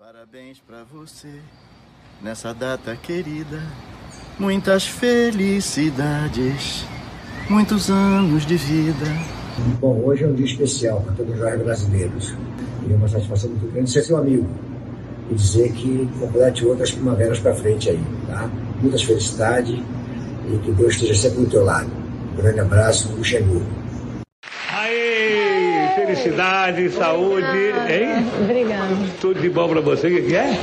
Parabéns pra você nessa data querida. Muitas felicidades, muitos anos de vida. Bom, hoje é um dia especial para todos os jovens brasileiros. E é uma satisfação muito grande ser seu amigo e dizer que complete outras primaveras para frente aí, tá? Muitas felicidades e que Deus esteja sempre do teu lado. Um grande abraço, Luxemburgo. Felicidade, saúde, hein? Obrigada. Tudo de bom pra você. O que que é?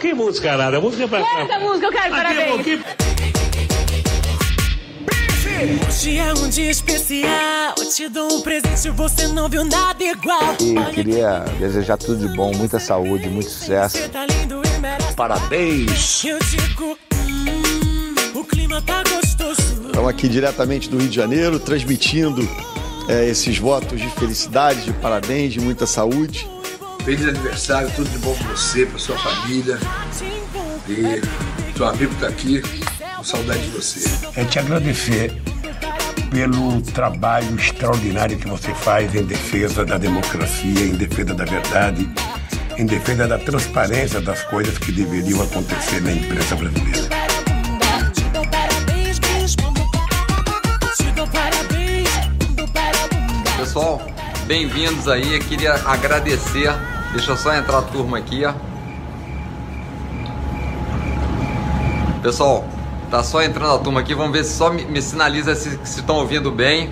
Que música nada? Música pra. Essa música eu quero, Aqui, parabéns. aqui. Hoje é um dia especial. Eu te dou um presente, você não viu nada igual. E queria desejar tudo de bom, muita saúde, muito sucesso. Você tá lindo e merece. Parabéns. Eu digo, hum, o clima tá gostoso. Estamos aqui diretamente do Rio de Janeiro, transmitindo é, esses votos de felicidade, de parabéns, de muita saúde. Feliz aniversário, tudo de bom pra você, pra sua família. E seu amigo tá aqui, com saudade de você. é te agradecer pelo trabalho extraordinário que você faz em defesa da democracia, em defesa da verdade, em defesa da transparência das coisas que deveriam acontecer na imprensa brasileira. Pessoal, bem-vindos aí. Eu queria agradecer. Deixa eu só entrar a turma aqui, ó. Pessoal, tá só entrando a turma aqui. Vamos ver se só me, me sinaliza se estão ouvindo bem.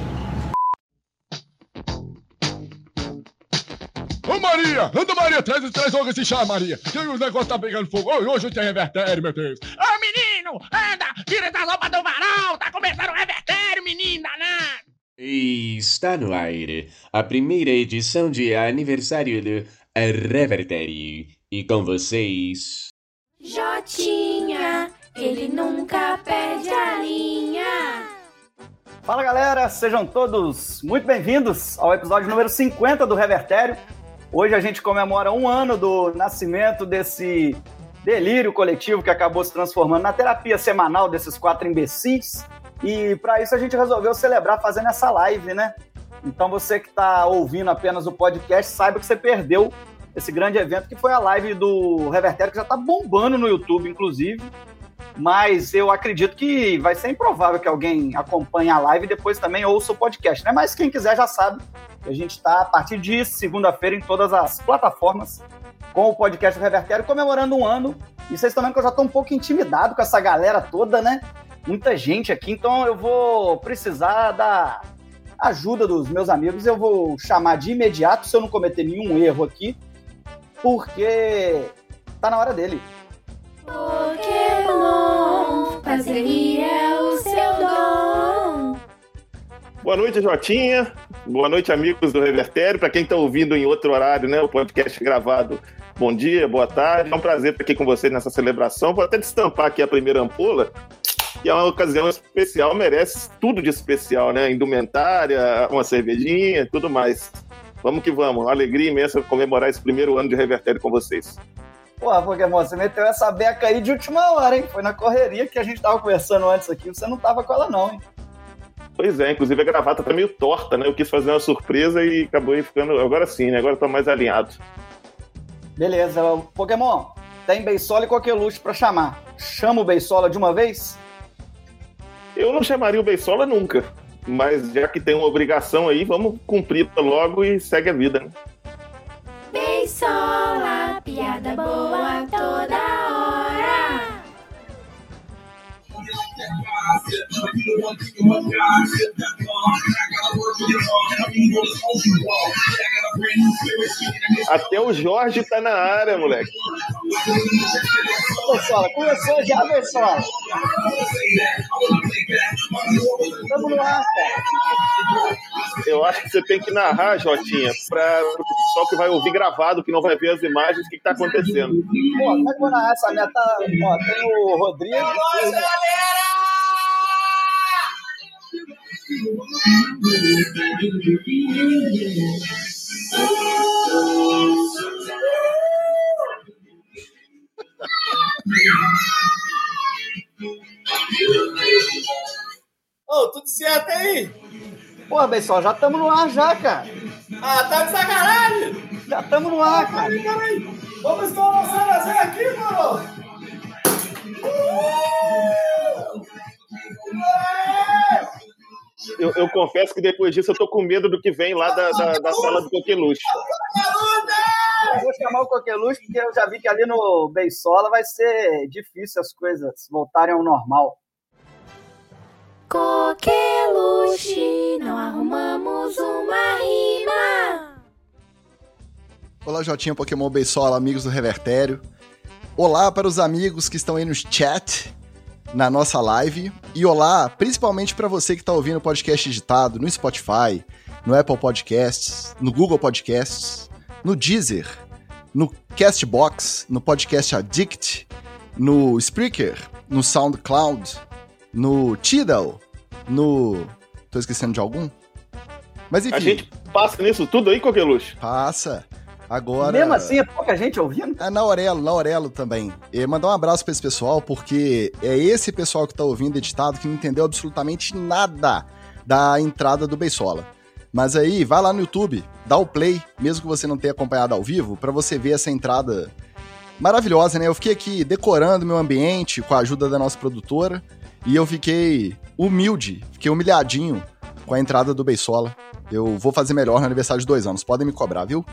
Ô Maria, anda Maria, traz, traz logo esse chá, Maria. Que o negócio tá pegando fogo. Ô, Hoje tem revertério, meu Deus. Ô menino, anda, tira da roupa do varal, tá começando o revertério, menino danado. E está no ar a primeira edição de aniversário do Revertério. E com vocês. Jotinha, ele nunca perde a linha. Fala galera, sejam todos muito bem-vindos ao episódio número 50 do Revertério. Hoje a gente comemora um ano do nascimento desse delírio coletivo que acabou se transformando na terapia semanal desses quatro imbecis. E para isso a gente resolveu celebrar fazendo essa live, né? Então você que está ouvindo apenas o podcast, saiba que você perdeu esse grande evento que foi a live do Revertério, que já está bombando no YouTube, inclusive. Mas eu acredito que vai ser improvável que alguém acompanhe a live e depois também ouça o podcast, né? Mas quem quiser já sabe que a gente está a partir de segunda-feira em todas as plataformas com o podcast do Revertério comemorando um ano. E vocês estão vendo que eu já estou um pouco intimidado com essa galera toda, né? Muita gente aqui, então eu vou precisar da ajuda dos meus amigos. Eu vou chamar de imediato, se eu não cometer nenhum erro aqui, porque tá na hora dele. Pokémon, fazer rir é o seu dom. Boa noite, Jotinha. Boa noite, amigos do Revertério. Para quem tá ouvindo em outro horário, né? O podcast gravado. Bom dia, boa tarde. É um prazer estar aqui com vocês nessa celebração. Vou até destampar aqui a primeira ampula. E é uma ocasião especial, merece tudo de especial, né? Indumentária, uma cervejinha, tudo mais. Vamos que vamos. Uma alegria imensa comemorar esse primeiro ano de Revertério com vocês. Porra, Pokémon, você meteu essa beca aí de última hora, hein? Foi na correria que a gente tava conversando antes aqui. Você não tava com ela, não, hein? Pois é, inclusive a gravata tá meio torta, né? Eu quis fazer uma surpresa e acabou aí ficando. Agora sim, né? Agora tá mais alinhado. Beleza, Pokémon, tem Beisola e Coqueluche pra chamar. Chama o Beisola de uma vez? Eu não chamaria o Beisola nunca. Mas já que tem uma obrigação aí, vamos cumprir logo e segue a vida, né? Beisola, piada boa toda Até o Jorge tá na área, moleque. Beisola, começou já, no ar, cara. Eu acho que você tem que narrar, Jotinha, para o pessoal que vai ouvir gravado, que não vai ver as imagens, o que, que tá acontecendo. Pô, como é que eu vou narrar essa meta? Ó, tem o Rodrigo. Ô, tudo certo aí? Porra, pessoal, já estamos no ar já, cara. Ah, tá de sacanagem? Já estamos no ar, cara. Peraí, peraí. Vamos estourar o Cerezer aqui, mano. Eu, eu confesso que depois disso eu tô com medo do que vem lá da, da, da sala do Coqueluche. Eu vou chamar o Coqueluche porque eu já vi que ali no Beisola vai ser difícil as coisas voltarem ao normal. Coqueluche, não arrumamos uma rima. Olá, Jotinha Pokémon Beisola, amigos do Revertério. Olá para os amigos que estão aí no chat, na nossa live. E olá, principalmente para você que está ouvindo o podcast editado no Spotify, no Apple Podcasts, no Google Podcasts, no Deezer, no Castbox, no Podcast Addict, no Spreaker, no SoundCloud, no Tidal, no. Tô esquecendo de algum? Mas enfim. A gente passa nisso tudo aí, Coqueluche? Passa. Agora. Mesmo assim, é pouca gente ouvindo? É na Aurelo, na Aurelo também. E mandar um abraço pra esse pessoal, porque é esse pessoal que tá ouvindo editado que não entendeu absolutamente nada da entrada do Beisola. Mas aí, vai lá no YouTube, dá o play, mesmo que você não tenha acompanhado ao vivo, para você ver essa entrada maravilhosa, né? Eu fiquei aqui decorando meu ambiente com a ajuda da nossa produtora e eu fiquei humilde, fiquei humilhadinho com a entrada do Beisola. Eu vou fazer melhor no aniversário de dois anos, podem me cobrar, viu?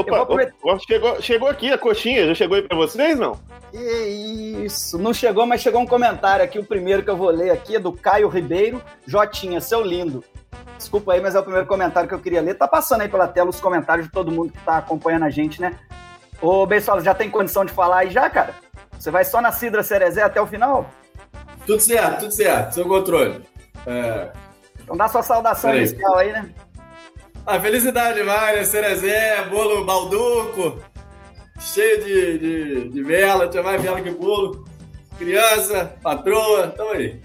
Opa, opa, chegou, chegou aqui a coxinha, já chegou aí pra vocês, não? Isso, não chegou, mas chegou um comentário aqui, o primeiro que eu vou ler aqui é do Caio Ribeiro. Jotinha, seu lindo. Desculpa aí, mas é o primeiro comentário que eu queria ler. Tá passando aí pela tela os comentários de todo mundo que tá acompanhando a gente, né? Ô, Beisola, já tem condição de falar aí já, cara? Você vai só na Cidra Cerezé até o final? Tudo certo, tudo certo, seu controle. É... Então dá sua saudação Peraí. inicial aí, né? A felicidade vai, né? Cerezé, bolo balduco, cheio de, de, de vela, tinha mais vela que bolo. Criança, patroa, tamo aí.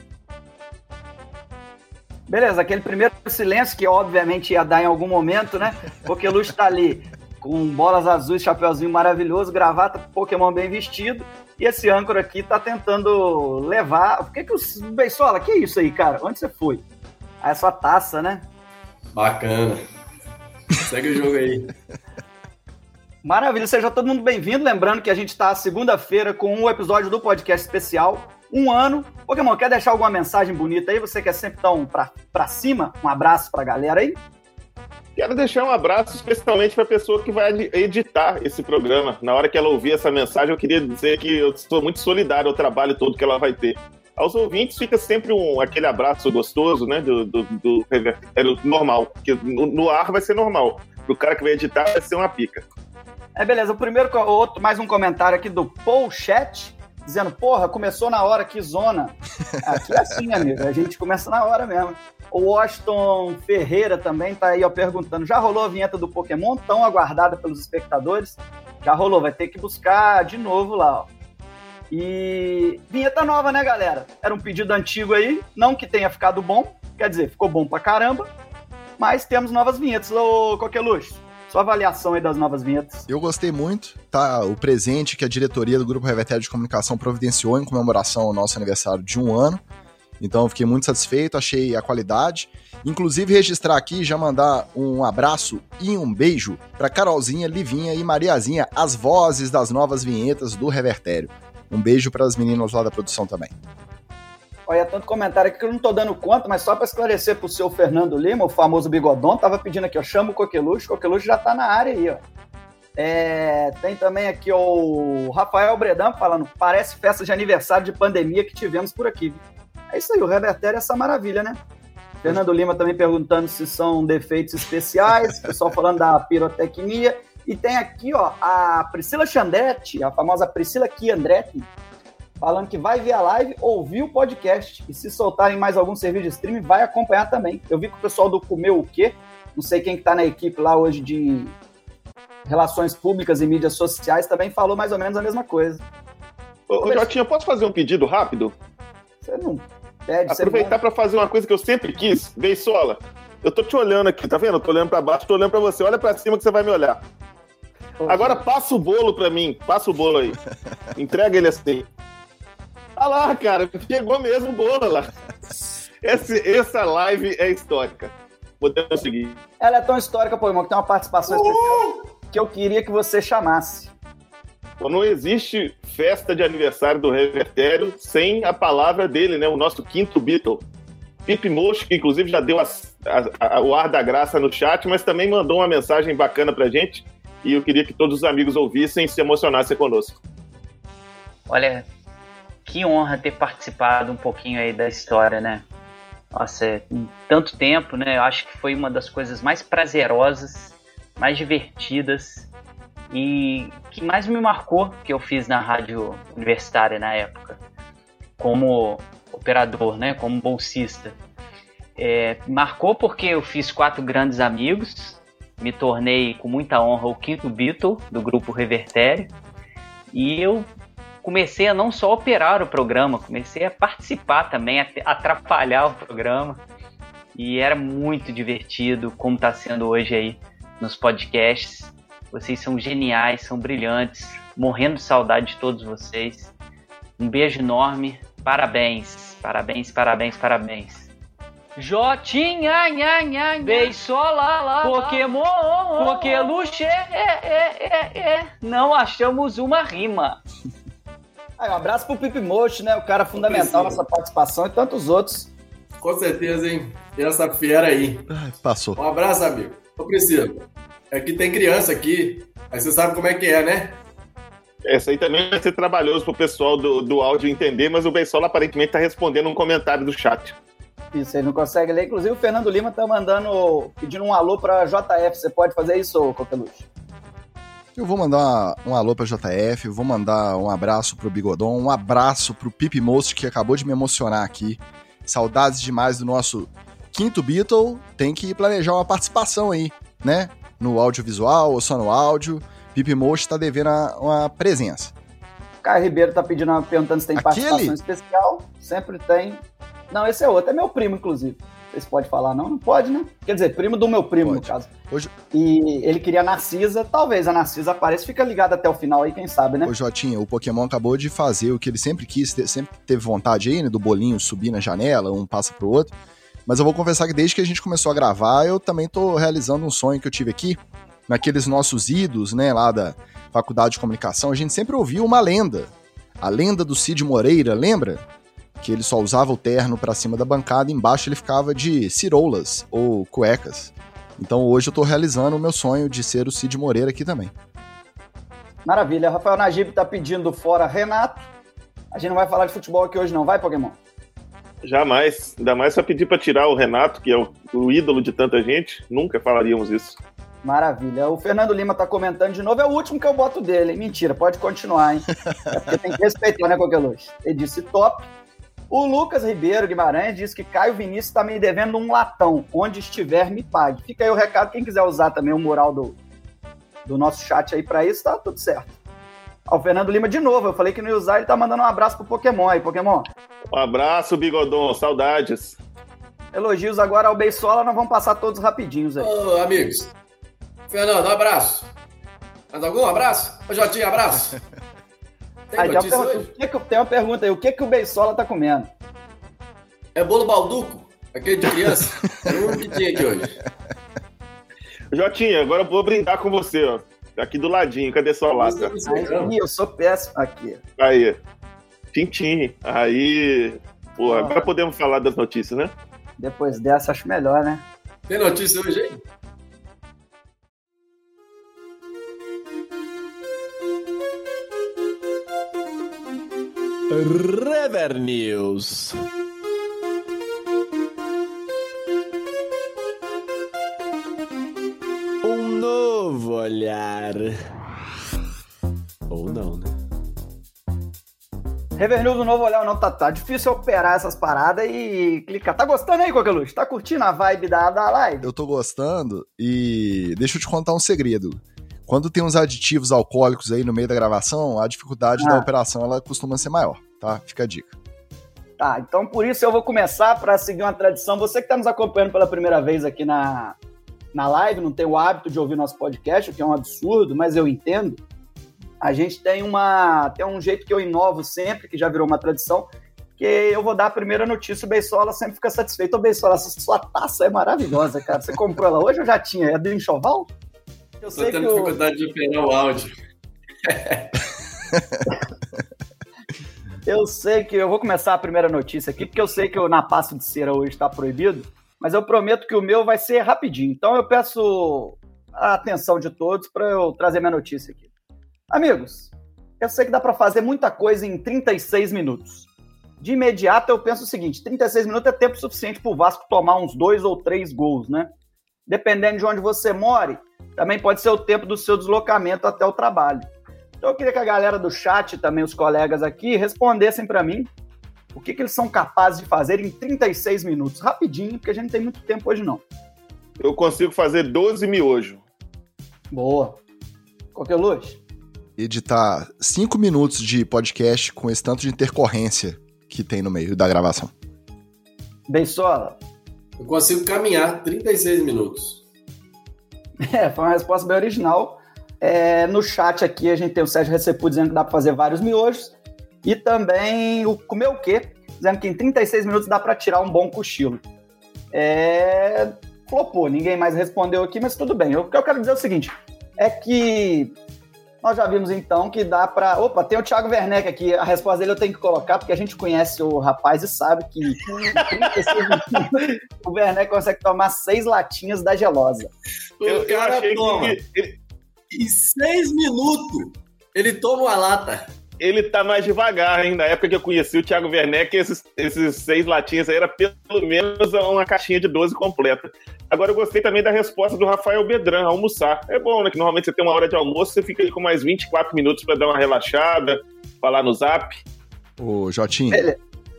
Beleza, aquele primeiro silêncio que obviamente ia dar em algum momento, né? Porque o Luz tá ali com bolas azuis, chapeuzinho maravilhoso, gravata, Pokémon bem vestido. E esse âncora aqui tá tentando levar. Por que que o Beisola, que isso aí, cara? Onde você foi? Ah, é sua taça, né? Bacana. Segue o jogo aí. Maravilha, seja todo mundo bem-vindo. Lembrando que a gente está segunda-feira com um episódio do podcast especial. Um ano. Pokémon, quer deixar alguma mensagem bonita aí? Você quer sempre dar um pra, pra cima? Um abraço pra galera aí? Quero deixar um abraço especialmente para a pessoa que vai editar esse programa. Na hora que ela ouvir essa mensagem, eu queria dizer que eu estou muito solidário ao trabalho todo que ela vai ter. Aos ouvintes fica sempre um, aquele abraço gostoso, né? Do, do, do revertério normal. Porque no, no ar vai ser normal. Pro cara que vai editar vai ser uma pica. É, beleza. O primeiro, outro, mais um comentário aqui do Paul Chat, dizendo, porra, começou na hora, que zona. Aqui é assim, amigo, a gente começa na hora mesmo. O Washington Ferreira também tá aí, ó, perguntando, já rolou a vinheta do Pokémon, tão aguardada pelos espectadores? Já rolou, vai ter que buscar de novo lá, ó. E vinheta nova, né, galera? Era um pedido antigo aí, não que tenha ficado bom, quer dizer, ficou bom pra caramba, mas temos novas vinhetas. Ô, Coqueluche, sua avaliação aí das novas vinhetas. Eu gostei muito, tá? O presente que a diretoria do Grupo Revertério de Comunicação providenciou em comemoração ao nosso aniversário de um ano. Então fiquei muito satisfeito, achei a qualidade. Inclusive registrar aqui já mandar um abraço e um beijo para Carolzinha, Livinha e Mariazinha, as vozes das novas vinhetas do Revertério. Um beijo para as meninas lá da produção também. Olha, tanto comentário aqui que eu não tô dando conta, mas só para esclarecer pro seu Fernando Lima, o famoso bigodão, tava pedindo aqui, ó, chama o Coqueluche, o Coqueluche já tá na área aí, ó. É, tem também aqui ó, o Rafael Bredão falando, parece festa de aniversário de pandemia que tivemos por aqui. É isso aí, o Revertério é essa maravilha, né? Fernando Lima também perguntando se são defeitos especiais, pessoal falando da pirotecnia. E tem aqui, ó, a Priscila Chandretti, a famosa Priscila Chiandretti, falando que vai ver a live, ouvir o podcast. E se soltarem mais algum serviço de streaming, vai acompanhar também. Eu vi que o pessoal do Comeu o Quê? Não sei quem que tá na equipe lá hoje de Relações Públicas e Mídias Sociais também falou mais ou menos a mesma coisa. Ô, ô Jotinha, posso fazer um pedido rápido? Você não pede, você Aproveitar para fazer uma coisa que eu sempre quis. Beisola, eu tô te olhando aqui, tá vendo? Eu tô olhando para baixo, tô olhando para você. Olha para cima que você vai me olhar. Agora passa o bolo para mim. Passa o bolo aí. Entrega ele assim. Olha lá, cara. Chegou mesmo o bolo lá. Esse, essa live é histórica. Podemos seguir. Ela é tão histórica, pô, irmão, que tem uma participação especial. que eu queria que você chamasse. Não existe festa de aniversário do Revertério sem a palavra dele, né? O nosso quinto Beatle. Pipe Mocho, que inclusive já deu a, a, a, o ar da graça no chat, mas também mandou uma mensagem bacana pra gente. E eu queria que todos os amigos ouvissem e se emocionassem conosco. Olha, que honra ter participado um pouquinho aí da história, né? Nossa, é, em tanto tempo, né? Eu acho que foi uma das coisas mais prazerosas, mais divertidas e que mais me marcou que eu fiz na rádio universitária na época, como operador, né? Como bolsista. É, marcou porque eu fiz quatro grandes amigos, me tornei com muita honra o quinto Beatle do grupo Revertério e eu comecei a não só operar o programa, comecei a participar também, a atrapalhar o programa. E era muito divertido, como está sendo hoje aí nos podcasts. Vocês são geniais, são brilhantes, morrendo de saudade de todos vocês. Um beijo enorme, parabéns, parabéns, parabéns, parabéns. Jotinha, nha, nha, nha. Beisola lá, Pokémon, Pokéluche, é, é, é, é. Não achamos uma rima. Aí, um abraço pro Pipi Mocho, né? O cara fundamental nessa participação e tantos outros. Com certeza, hein? Tem essa fera aí. Ai, passou. Um abraço, amigo. Ô, Priscila, é que tem criança aqui, aí você sabe como é que é, né? Essa aí também vai ser trabalhoso pro pessoal do, do áudio entender, mas o Beisola aparentemente tá respondendo um comentário do chat. Isso, ele não consegue ler. Inclusive, o Fernando Lima tá mandando, pedindo um alô pra JF. Você pode fazer isso, Coqueluche? Eu vou mandar um alô pra JF, vou mandar um abraço pro Bigodon, um abraço pro Pipi Most, que acabou de me emocionar aqui. Saudades demais do nosso quinto Beatle. Tem que planejar uma participação aí, né? No audiovisual ou só no áudio. Pipi Most tá devendo uma presença. Caio Ribeiro tá pedindo, perguntando se tem Aquele? participação especial. Sempre tem. Não, esse é outro, é meu primo, inclusive. Você pode falar, não? Não pode, né? Quer dizer, primo do meu primo, pode. no caso. Hoje... E ele queria a Narcisa, talvez a Narcisa apareça, fica ligado até o final aí, quem sabe, né? Ô, Jotinha, o Pokémon acabou de fazer o que ele sempre quis, sempre teve vontade aí, né? Do bolinho subir na janela, um passa pro outro. Mas eu vou confessar que desde que a gente começou a gravar, eu também tô realizando um sonho que eu tive aqui, naqueles nossos idos, né, lá da Faculdade de Comunicação, a gente sempre ouviu uma lenda. A lenda do Cid Moreira, lembra? Que ele só usava o terno para cima da bancada, embaixo ele ficava de ciroulas ou cuecas. Então hoje eu tô realizando o meu sonho de ser o Cid Moreira aqui também. Maravilha. Rafael Najib tá pedindo fora Renato. A gente não vai falar de futebol aqui hoje não, vai, Pokémon? Jamais. Ainda mais só pedir para tirar o Renato, que é o, o, ídolo de tanta gente. Nunca falaríamos isso. Maravilha. O Fernando Lima tá comentando de novo. É o último que eu boto dele, hein? Mentira, pode continuar, hein? É porque tem que respeitar, né, qualquer luz. Ele disse top. O Lucas Ribeiro Guimarães diz que Caio Vinícius está me devendo um latão. Onde estiver, me pague. Fica aí o recado. Quem quiser usar também o mural do, do nosso chat aí para isso, tá tudo certo. Ó, o Fernando Lima de novo. Eu falei que não ia usar, ele tá mandando um abraço pro Pokémon aí, Pokémon. Um abraço, Bigodon. Saudades. Elogios agora ao Beisola, nós vamos passar todos rapidinhos aí. Ô, amigos. Fernando, um abraço. Mais algum abraço? Ô, Jotinho, abraço. Tem, aí, tem, uma pergunta, que que, tem uma pergunta aí, o que, que o Beisola tá comendo? É bolo balduco? Aquele de criança? é o que tinha aqui hoje. Jotinha, agora eu vou brindar com você, ó. Aqui do ladinho, cadê sua lata? Aí, eu sou péssimo aqui. Aí. Tintim. Aí. Pô, agora podemos falar das notícias, né? Depois dessa, acho melhor, né? Tem notícia hoje aí? Rever News. Um novo olhar. Ou não, né? Rever News, um novo olhar, não tá, tá difícil operar essas paradas e clicar. Tá gostando aí, Coqueluche? Tá curtindo a vibe da, da live? Eu tô gostando e deixa eu te contar um segredo. Quando tem uns aditivos alcoólicos aí no meio da gravação, a dificuldade ah. da operação ela costuma ser maior, tá? Fica a dica. Tá, então por isso eu vou começar para seguir uma tradição. Você que está nos acompanhando pela primeira vez aqui na, na live, não tem o hábito de ouvir nosso podcast, o que é um absurdo, mas eu entendo. A gente tem uma tem um jeito que eu inovo sempre, que já virou uma tradição, que eu vou dar a primeira notícia, o Beisola sempre fica satisfeito. Ô Beisola, essa sua taça é maravilhosa, cara. Você comprou ela hoje ou já tinha? É do enxoval? Eu Tô tendo dificuldade de pegar o áudio. eu sei que eu vou começar a primeira notícia aqui, porque eu sei que o na pasta de cera hoje está proibido, mas eu prometo que o meu vai ser rapidinho. Então eu peço a atenção de todos para eu trazer minha notícia aqui. Amigos, eu sei que dá para fazer muita coisa em 36 minutos. De imediato eu penso o seguinte: 36 minutos é tempo suficiente para o Vasco tomar uns dois ou três gols, né? Dependendo de onde você more, também pode ser o tempo do seu deslocamento até o trabalho. Então eu queria que a galera do chat, também os colegas aqui, respondessem para mim o que, que, eles são capazes de fazer em 36 minutos. Rapidinho, porque a gente não tem muito tempo hoje não. Eu consigo fazer 12 miojos. Boa. Qualquer luz? Editar 5 minutos de podcast com esse tanto de intercorrência que tem no meio da gravação. Beisola. Eu consigo caminhar 36 minutos. É, foi uma resposta bem original. É, no chat aqui a gente tem o Sérgio Recepu dizendo que dá para fazer vários miojos. E também o Comer o Quê, dizendo que em 36 minutos dá para tirar um bom cochilo. É, flopou, ninguém mais respondeu aqui, mas tudo bem. O que eu quero dizer é o seguinte: é que nós já vimos então que dá para. Opa, tem o Thiago Werneck aqui. A resposta dele eu tenho que colocar, porque a gente conhece o rapaz e sabe que o Werneck consegue tomar seis latinhas da gelosa. Eu, eu achei toma. que. Em seis minutos, ele toma uma lata ele tá mais devagar, hein? Na época que eu conheci o Thiago Werneck, esses, esses seis latinhas aí era pelo menos uma caixinha de 12 completa. Agora eu gostei também da resposta do Rafael Bedran, almoçar. É bom, né? Que normalmente você tem uma hora de almoço, você fica aí com mais 24 minutos para dar uma relaxada, falar no zap. Ô, Jotinho, Ele...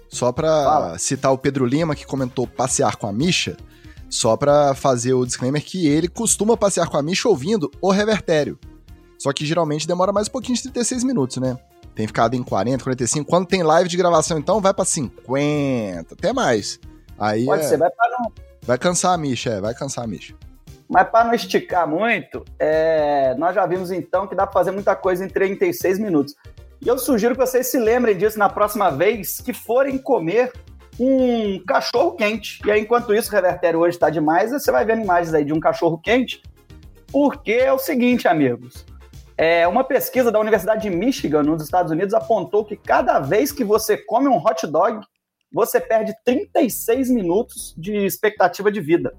só pra Fala. citar o Pedro Lima, que comentou passear com a Misha, só pra fazer o disclaimer que ele costuma passear com a Misha ouvindo o revertério. Só que geralmente demora mais um pouquinho de 36 minutos, né? Tem ficado em 40, 45. Quando tem live de gravação, então, vai pra 50, até mais. Aí Pode é... ser, vai pra não. Vai cansar a Misha, é, vai cansar a Misha. Mas para não esticar muito, é... nós já vimos então que dá para fazer muita coisa em 36 minutos. E eu sugiro que vocês se lembrem disso na próxima vez que forem comer um cachorro quente. E aí, enquanto isso, o revertério hoje está demais, você vai vendo imagens aí de um cachorro quente. Porque é o seguinte, amigos. É, uma pesquisa da Universidade de Michigan, nos Estados Unidos, apontou que cada vez que você come um hot dog, você perde 36 minutos de expectativa de vida.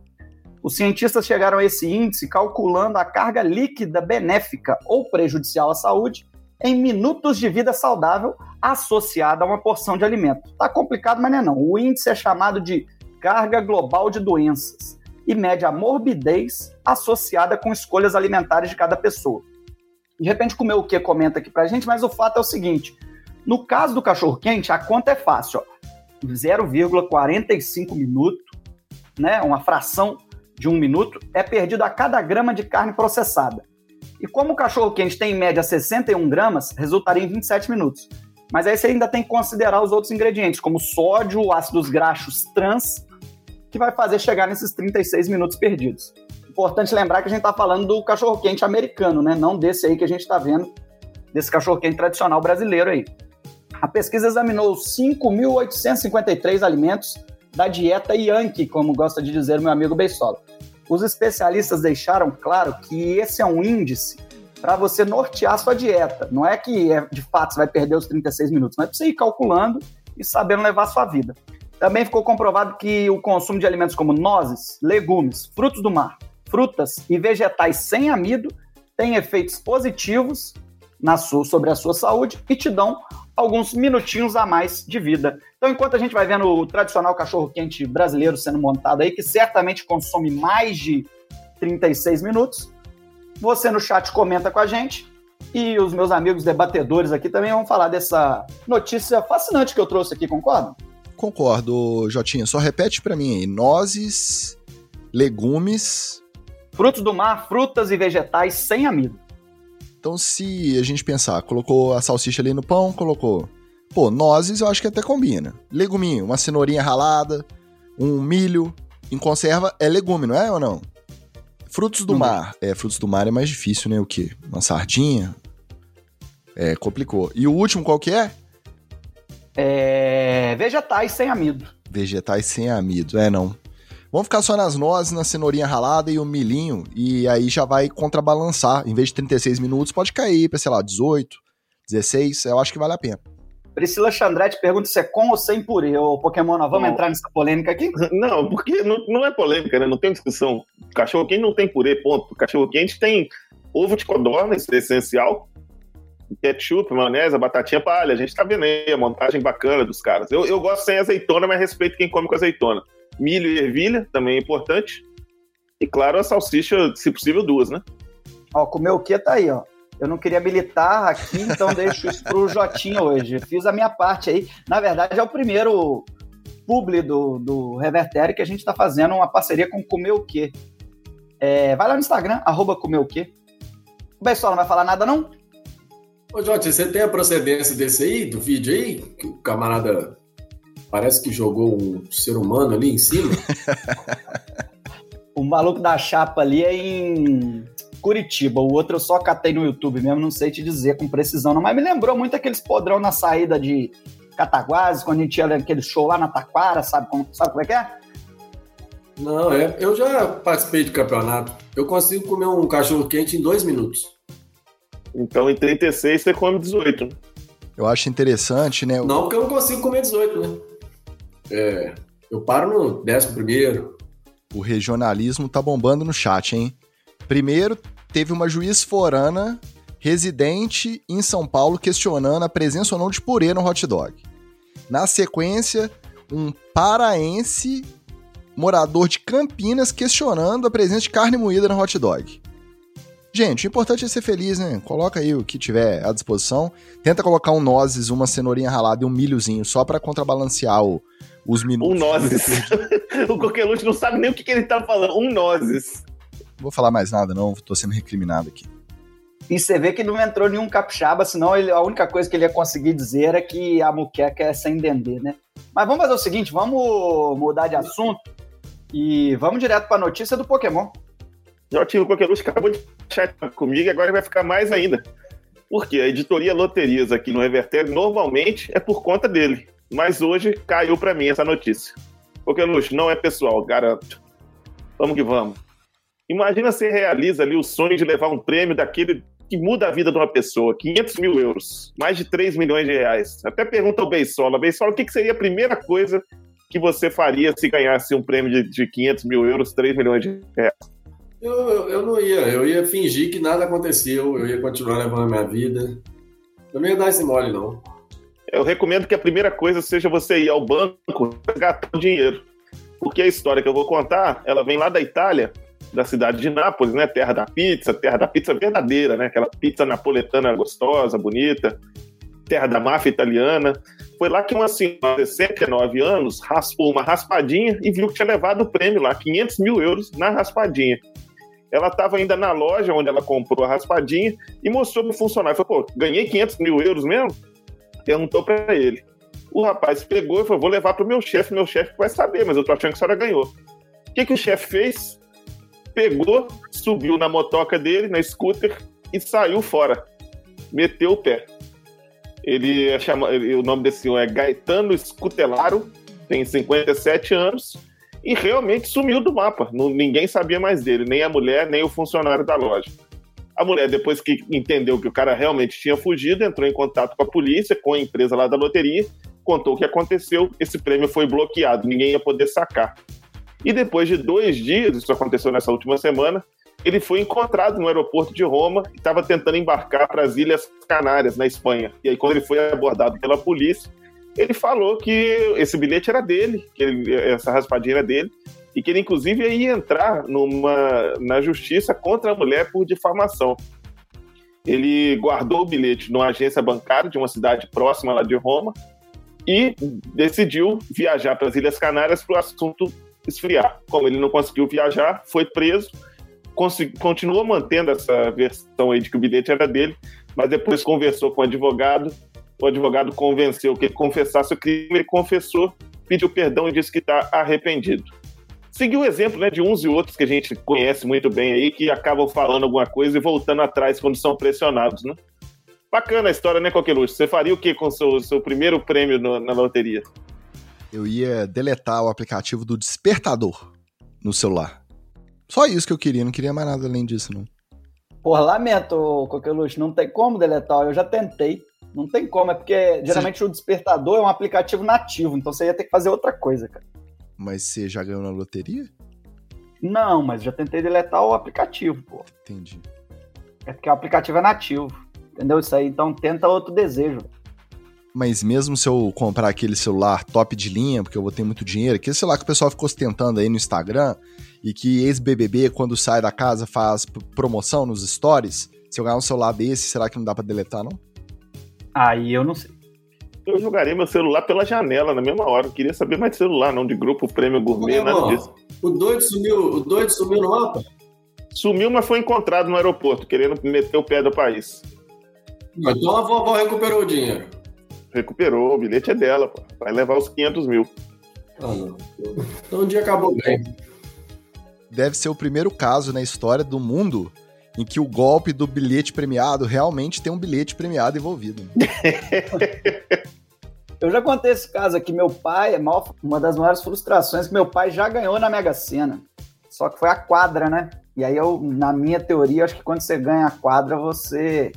Os cientistas chegaram a esse índice calculando a carga líquida benéfica ou prejudicial à saúde em minutos de vida saudável associada a uma porção de alimento. Tá complicado, mas não é não. O índice é chamado de carga global de doenças e mede a morbidez associada com escolhas alimentares de cada pessoa. De repente comeu o que comenta aqui pra gente, mas o fato é o seguinte: no caso do cachorro quente, a conta é fácil, 0,45 minuto, né? Uma fração de um minuto é perdido a cada grama de carne processada. E como o cachorro quente tem em média 61 gramas, resultaria em 27 minutos. Mas aí você ainda tem que considerar os outros ingredientes, como sódio, ácidos graxos trans, que vai fazer chegar nesses 36 minutos perdidos. Importante lembrar que a gente está falando do cachorro-quente americano, né? Não desse aí que a gente está vendo, desse cachorro-quente tradicional brasileiro aí. A pesquisa examinou 5.853 alimentos da dieta Yankee, como gosta de dizer meu amigo Beisola. Os especialistas deixaram claro que esse é um índice para você nortear sua dieta. Não é que é, de fato você vai perder os 36 minutos, mas é para você ir calculando e sabendo levar sua vida. Também ficou comprovado que o consumo de alimentos como nozes, legumes, frutos do mar, frutas e vegetais sem amido têm efeitos positivos na sua, sobre a sua saúde e te dão alguns minutinhos a mais de vida. Então, enquanto a gente vai vendo o tradicional cachorro-quente brasileiro sendo montado aí, que certamente consome mais de 36 minutos, você no chat comenta com a gente e os meus amigos debatedores aqui também vão falar dessa notícia fascinante que eu trouxe aqui, concorda? Concordo, Jotinha. Só repete para mim aí. Nozes, legumes, Frutos do mar, frutas e vegetais sem amido. Então, se a gente pensar, colocou a salsicha ali no pão, colocou. Pô, nozes eu acho que até combina. Leguminho, uma cenourinha ralada, um milho. Em conserva é legume, não é ou não? Frutos do mar. É, frutos do mar é mais difícil, né? O quê? Uma sardinha? É, complicou. E o último qual que é? É. Vegetais sem amido. Vegetais sem amido. É, não. Vamos ficar só nas nozes, na cenourinha ralada e o milhinho, e aí já vai contrabalançar. Em vez de 36 minutos, pode cair pra, sei lá, 18, 16. Eu acho que vale a pena. Priscila Chandretti pergunta se é com ou sem purê. Ô, Pokémon, nós vamos Não. entrar nessa polêmica aqui? Não, porque não, não é polêmica, né? Não tem discussão. Cachorro quente não tem purê, ponto. Cachorro quente tem ovo de codorna, isso é essencial. Ketchup, maionese, batatinha palha. A gente tá vendo aí a montagem bacana dos caras. Eu, eu gosto sem azeitona, mas respeito quem come com azeitona. Milho e ervilha também é importante. E claro, a salsicha, se possível, duas, né? Ó, comer o que tá aí, ó. Eu não queria militar aqui, então deixo isso pro Jotinha hoje. Fiz a minha parte aí. Na verdade, é o primeiro publi do, do Revertério que a gente tá fazendo uma parceria com Comer o Quê. É, vai lá no Instagram, arroba Comer o Quê. O Bessola não vai falar nada, não? Ô, Jote, você tem a procedência desse aí, do vídeo aí? Que o camarada parece que jogou um ser humano ali em cima. O maluco da chapa ali é em Curitiba. O outro eu só catei no YouTube mesmo, não sei te dizer com precisão, não. Mas me lembrou muito aqueles podrão na saída de Cataguases, quando a gente ia naquele show lá na Taquara, sabe como, sabe como é que é? Não, é. Eu já participei de campeonato. Eu consigo comer um cachorro quente em dois minutos. Então, em 36, você come 18. Eu acho interessante, né? Não, porque eu não consigo comer 18, né? É. Eu paro no décimo primeiro. O regionalismo tá bombando no chat, hein? Primeiro, teve uma juiz forana residente em São Paulo questionando a presença ou não de purê no hot dog. Na sequência, um paraense morador de Campinas questionando a presença de carne moída no hot dog. Gente, o importante é ser feliz, né? Coloca aí o que tiver à disposição. Tenta colocar um nozes, uma cenourinha ralada e um milhozinho só pra contrabalancear o- os minutos. Um nozes. o Coqueluche não sabe nem o que, que ele tá falando. Um nozes. Não vou falar mais nada, não. Tô sendo recriminado aqui. E você vê que não entrou nenhum capixaba, senão ele- a única coisa que ele ia conseguir dizer era que a muqueca é sem dendê, né? Mas vamos fazer o seguinte, vamos mudar de assunto e vamos direto pra notícia do Pokémon. Já tive o Coqueluche acabou de chat comigo e agora vai ficar mais ainda. Porque a editoria Loterias aqui no Revertério normalmente é por conta dele. Mas hoje caiu pra mim essa notícia. Coqueluche, não é pessoal, garanto. Vamos que vamos. Imagina você realiza ali o sonho de levar um prêmio daquele que muda a vida de uma pessoa, 500 mil euros, mais de 3 milhões de reais. Até pergunta ao Beisola, Beisola, o que, que seria a primeira coisa que você faria se ganhasse um prêmio de, de 500 mil euros, 3 milhões de reais? Eu, eu, eu não ia, eu ia fingir que nada aconteceu, eu ia continuar levando a minha vida. Eu não ia dar esse mole, não. Eu recomendo que a primeira coisa seja você ir ao banco resgatar o dinheiro. Porque a história que eu vou contar, ela vem lá da Itália, da cidade de Nápoles, né? Terra da pizza, terra da pizza verdadeira, né? Aquela pizza napoletana gostosa, bonita, terra da máfia italiana. Foi lá que uma senhora de 69 anos raspou uma raspadinha e viu que tinha levado o prêmio lá, 500 mil euros na raspadinha. Ela estava ainda na loja onde ela comprou a raspadinha e mostrou pro funcionário. Falou, pô, ganhei 500 mil euros mesmo? Perguntou para ele. O rapaz pegou e falou, vou levar pro meu chefe, meu chefe vai saber, mas eu tô achando que a senhora ganhou. O que, que o chefe fez? Pegou, subiu na motoca dele, na scooter, e saiu fora. Meteu o pé. Ele é chama, o nome desse senhor é Gaetano Scutelaro, tem 57 anos, e realmente sumiu do mapa. Ninguém sabia mais dele, nem a mulher, nem o funcionário da loja. A mulher, depois que entendeu que o cara realmente tinha fugido, entrou em contato com a polícia, com a empresa lá da loteria, contou o que aconteceu, esse prêmio foi bloqueado, ninguém ia poder sacar. E depois de dois dias, isso aconteceu nessa última semana, ele foi encontrado no aeroporto de Roma e estava tentando embarcar para as Ilhas Canárias, na Espanha. E aí, quando ele foi abordado pela polícia, ele falou que esse bilhete era dele, que ele- essa raspadinha era dele, e que ele, inclusive, ia entrar numa, na justiça contra a mulher por difamação. Ele guardou o bilhete numa agência bancária de uma cidade próxima lá de Roma e decidiu viajar para as Ilhas Canárias para o assunto esfriar. Como ele não conseguiu viajar, foi preso, continuou mantendo essa versão aí de que o bilhete era dele, mas depois conversou com o advogado, o advogado convenceu que ele confessasse o crime, ele confessou, pediu perdão e disse que está arrependido. Seguiu o exemplo né, de uns e outros que a gente conhece muito bem aí, que acabam falando alguma coisa e voltando atrás quando são pressionados, né? Bacana a história, né, Coqueluche? Você faria o que com o seu, seu primeiro prêmio no- na loteria? Eu ia deletar o aplicativo do Despertador. no celular. Só isso que eu queria, não queria mais nada além disso, não. Porra, lamento, Coqueluche, não tem como deletar. Eu já tentei. Não tem como, é porque geralmente o despertador é um aplicativo nativo, então você ia ter que fazer outra coisa, cara. Mas você já ganhou na loteria? Não, mas já tentei deletar o aplicativo, pô. Entendi. É porque o aplicativo é nativo. Entendeu isso aí? Então tenta outro desejo. Mas mesmo se eu comprar aquele celular top de linha, porque eu vou ter muito dinheiro, aquele celular que o pessoal ficou ostentando aí no Instagram, e que ex-BBB, quando sai da casa, faz promoção nos stories, se eu ganhar um celular desse, será que não dá pra deletar, não? Aí eu não sei. Eu jogaria meu celular pela janela na mesma hora. Não queria saber mais de celular, não, de grupo prêmio gourmet, nada irmão, disso. O doido sumiu, o doido sumiu no mapa? Sumiu, mas foi encontrado no aeroporto, querendo meter o pé do país. Então a vovó recuperou o dinheiro. Recuperou, o bilhete é dela, pô. Vai levar os 500 mil. Ah, não. Então o dia acabou bem. Deve ser o primeiro caso na história do mundo em que o golpe do bilhete premiado realmente tem um bilhete premiado envolvido. Eu já contei esse caso aqui. Meu pai, é uma das maiores frustrações que meu pai já ganhou na Mega Sena. Só que foi a quadra, né? E aí eu, na minha teoria, acho que quando você ganha a quadra, você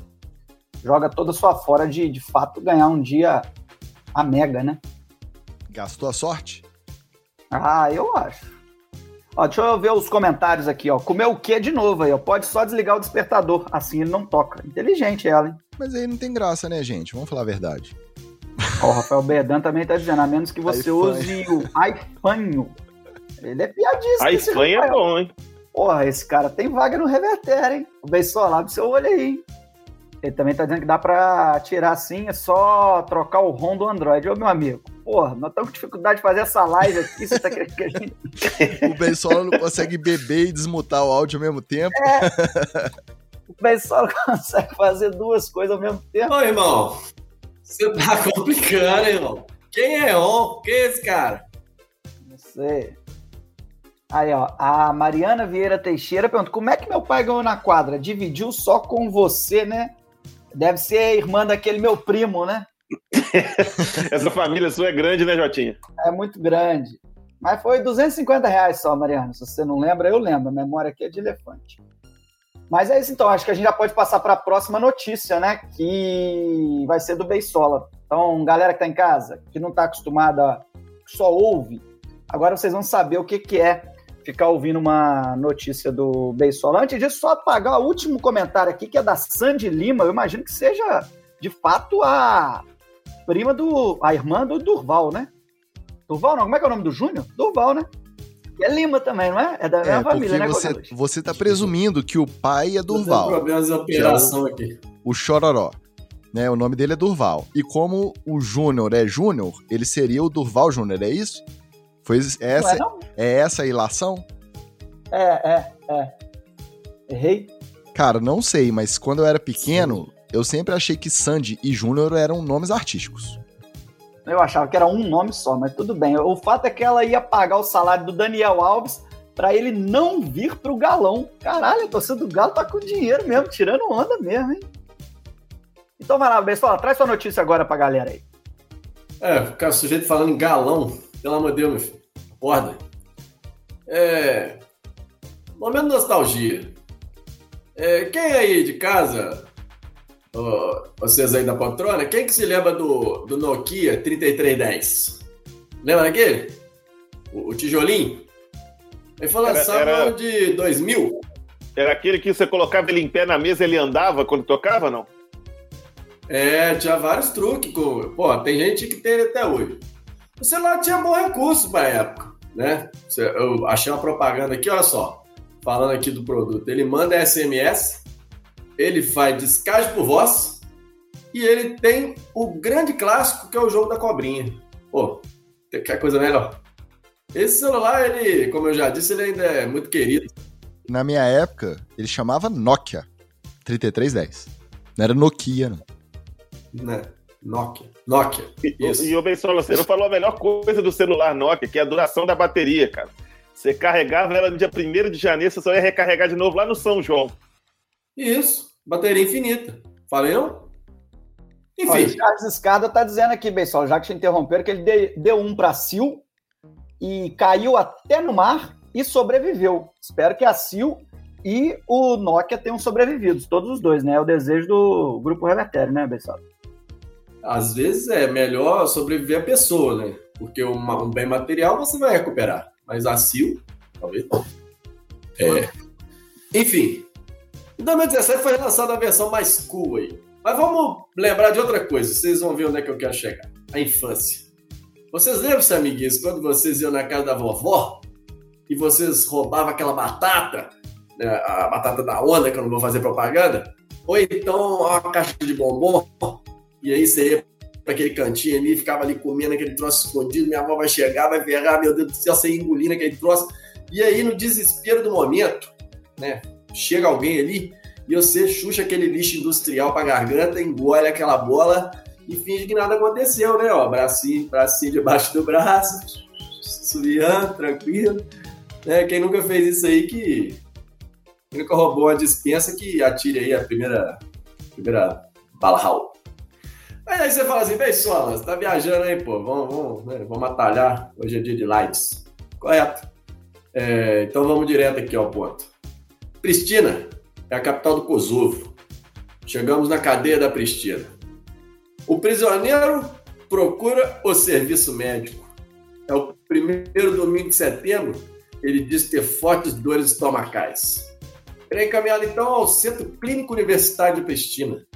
joga toda a sua fora de, de fato, ganhar um dia a Mega, né? Gastou a sorte? Ah, eu acho. Ó, deixa eu ver os comentários aqui, ó. Comeu o que de novo aí, ó? Pode só desligar o despertador, assim ele não toca. Inteligente ela, hein? Mas aí não tem graça, né, gente? Vamos falar a verdade. Ó, o Rafael Berdan também tá dizendo, a menos que você use o iPhone. Ele é piadista. Espanha é bom, hein? Porra, esse cara tem vaga no Reverter, hein? O Beisol, lá do seu olho aí, hein? Ele também tá dizendo que dá pra tirar assim, é só trocar o ROM do Android. Ô, meu amigo, porra, nós estamos com dificuldade de fazer essa live aqui, você tá querendo que a gente... O Bensola não consegue beber e desmutar o áudio ao mesmo tempo. O Beisol consegue fazer duas coisas ao mesmo tempo. Ô, irmão, você tá complicando, irmão. Quem é on? Quem é esse cara? Não sei. Aí, ó, a Mariana Vieira Teixeira pergunta: como é que meu pai ganhou na quadra? Dividiu só com você, né? Deve ser a irmã daquele meu primo, né? Essa família sua é grande, né, Jotinha? É muito grande. Mas foi 250 reais só, Mariana. Se você não lembra, eu lembro. A memória aqui é de elefante. Mas é isso então. Acho que a gente já pode passar para a próxima notícia, né? Que vai ser do Beisola. Então, galera que tá em casa, que não tá acostumada, só ouve, agora vocês vão saber o que, que é ficar ouvindo uma notícia do Beisola. Antes disso, só apagar o último comentário aqui, que é da Sandy Lima. Eu imagino que seja, de fato, a prima do. a irmã do Durval, né? Durval não, como é que é o nome do Júnior? Durval, né? E é Lima também, não é? É da mesma É, família, porque né? você, você tá presumindo que o pai é Durval. problemas de que é o- operação aqui. O Chororó. Né, o nome dele é Durval. E como o Júnior é Júnior, ele seria o Durval Júnior, é isso? Foi essa, não? é essa a ilação? É, é, é. Errei? Cara, não sei, mas quando eu era pequeno, eu sempre achei que Sandy e Júnior eram nomes artísticos. Eu achava que era um nome só, mas tudo bem. O fato é que ela ia pagar o salário do Daniel Alves pra ele não vir pro galão. Caralho, a torcida do Galo tá com dinheiro mesmo, tirando onda mesmo, hein? Então vai lá, traz sua notícia agora pra galera aí. É, ficar sujeito falando em galão. Pelo amor de Deus, meu filho. Acorda. É. Momento nostalgia. É, quem aí de casa, ó, vocês aí da poltrona, quem que se lembra do, do Nokia 3310? Lembra daquele? O, o tijolinho? Ele foi Era- lançado era- no ano de 2000. Era aquele que você colocava ele em pé na mesa e ele andava quando tocava, não? É, tinha vários truques. Com... Pô, tem gente que tem ele até hoje. O celular tinha bom recurso pra época, né? Eu achei uma propaganda aqui, olha só. Falando aqui do produto. Ele manda SMS, ele faz descarte por voz e ele tem o grande clássico que é o jogo da cobrinha. Pô, quer coisa melhor? Esse celular, ele, como eu já disse, ele ainda é muito querido. Na minha época, ele chamava Nokia 3310. Não era Nokia, não. Né? Nokia. Nokia. E, e o Bensola, você não falou a melhor coisa do celular Nokia, que é a duração da bateria, cara. Você carregava ela no dia 1 de janeiro, você só ia recarregar de novo lá no São João. Isso, bateria infinita. Falei não? Enfim. o Charles Escada tá dizendo aqui, pessoal, já que te interromperam, que ele de- deu um pra Sil e caiu até no mar e sobreviveu. Espero que a Sil e o Nokia tenham sobrevivido, todos os dois, né? É o desejo do grupo Revertério, né, Bessado? Às vezes é melhor sobreviver a pessoa, né? Porque um bem material você vai recuperar, mas a Sil, talvez não. É. Enfim, em 2017 foi lançada a versão mais cool aí. Mas vamos lembrar de outra coisa, vocês vão ver onde é que eu quero chegar. A infância. Vocês lembram, amiguinhos, quando vocês iam na casa da vovó e vocês roubavam aquela batata, né, a batata da onda, que eu não vou fazer propaganda, ou então uma caixa de bombom, e aí você ia para aquele cantinho ali, ficava ali comendo aquele troço escondido, minha avó vai chegar, vai ver, ah, meu Deus do céu, você engolindo aquele troço, e aí no desespero do momento, né, chega alguém ali e você chucha aquele lixo industrial pra garganta, engole aquela bola e finge que nada aconteceu, né? Ó, bracinho, bracinho debaixo do braço, subiando, tranquilo. Né? Quem nunca fez isso aí que. Quem nunca roubou uma dispensa que atire aí a primeira, primeira bala. Mas aí você fala assim, bem só, você tá viajando aí, pô, vamos, vamos, né? vamos atalhar, hoje é dia de lights. Correto. É, então vamos direto aqui ao ponto. Pristina é a capital do Kosovo. Chegamos na cadeia da Pristina. O prisioneiro procura o serviço médico. É o primeiro domingo de setembro. Ele diz ter fortes dores estomacais. Ele é encaminhado então ao Centro Clínico Universitário de Pristina.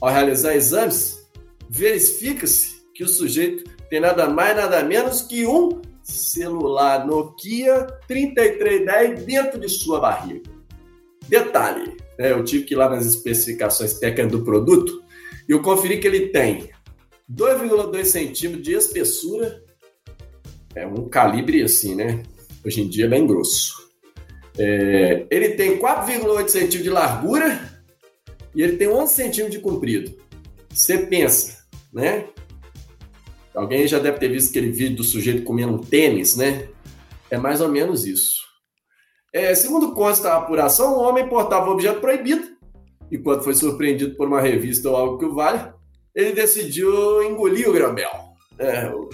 Ao realizar exames, verifica-se que o sujeito tem nada mais nada menos que um celular Nokia 3310 dentro de sua barriga. Detalhe, né, eu tive que ir lá nas especificações técnicas do produto e eu conferi que ele tem 2,2 centímetros de espessura, é um calibre assim, né? Hoje em dia é bem grosso. É, ele tem 4,8 centímetros de largura e ele tem 11 centímetros de comprido. Você pensa, né? Alguém já deve ter visto aquele vídeo do sujeito comendo um tênis, né? É mais ou menos isso. É, segundo consta a apuração, o homem portava objeto proibido e quando foi surpreendido por uma revista ou algo que o vale, ele decidiu engolir o grambel. É, o,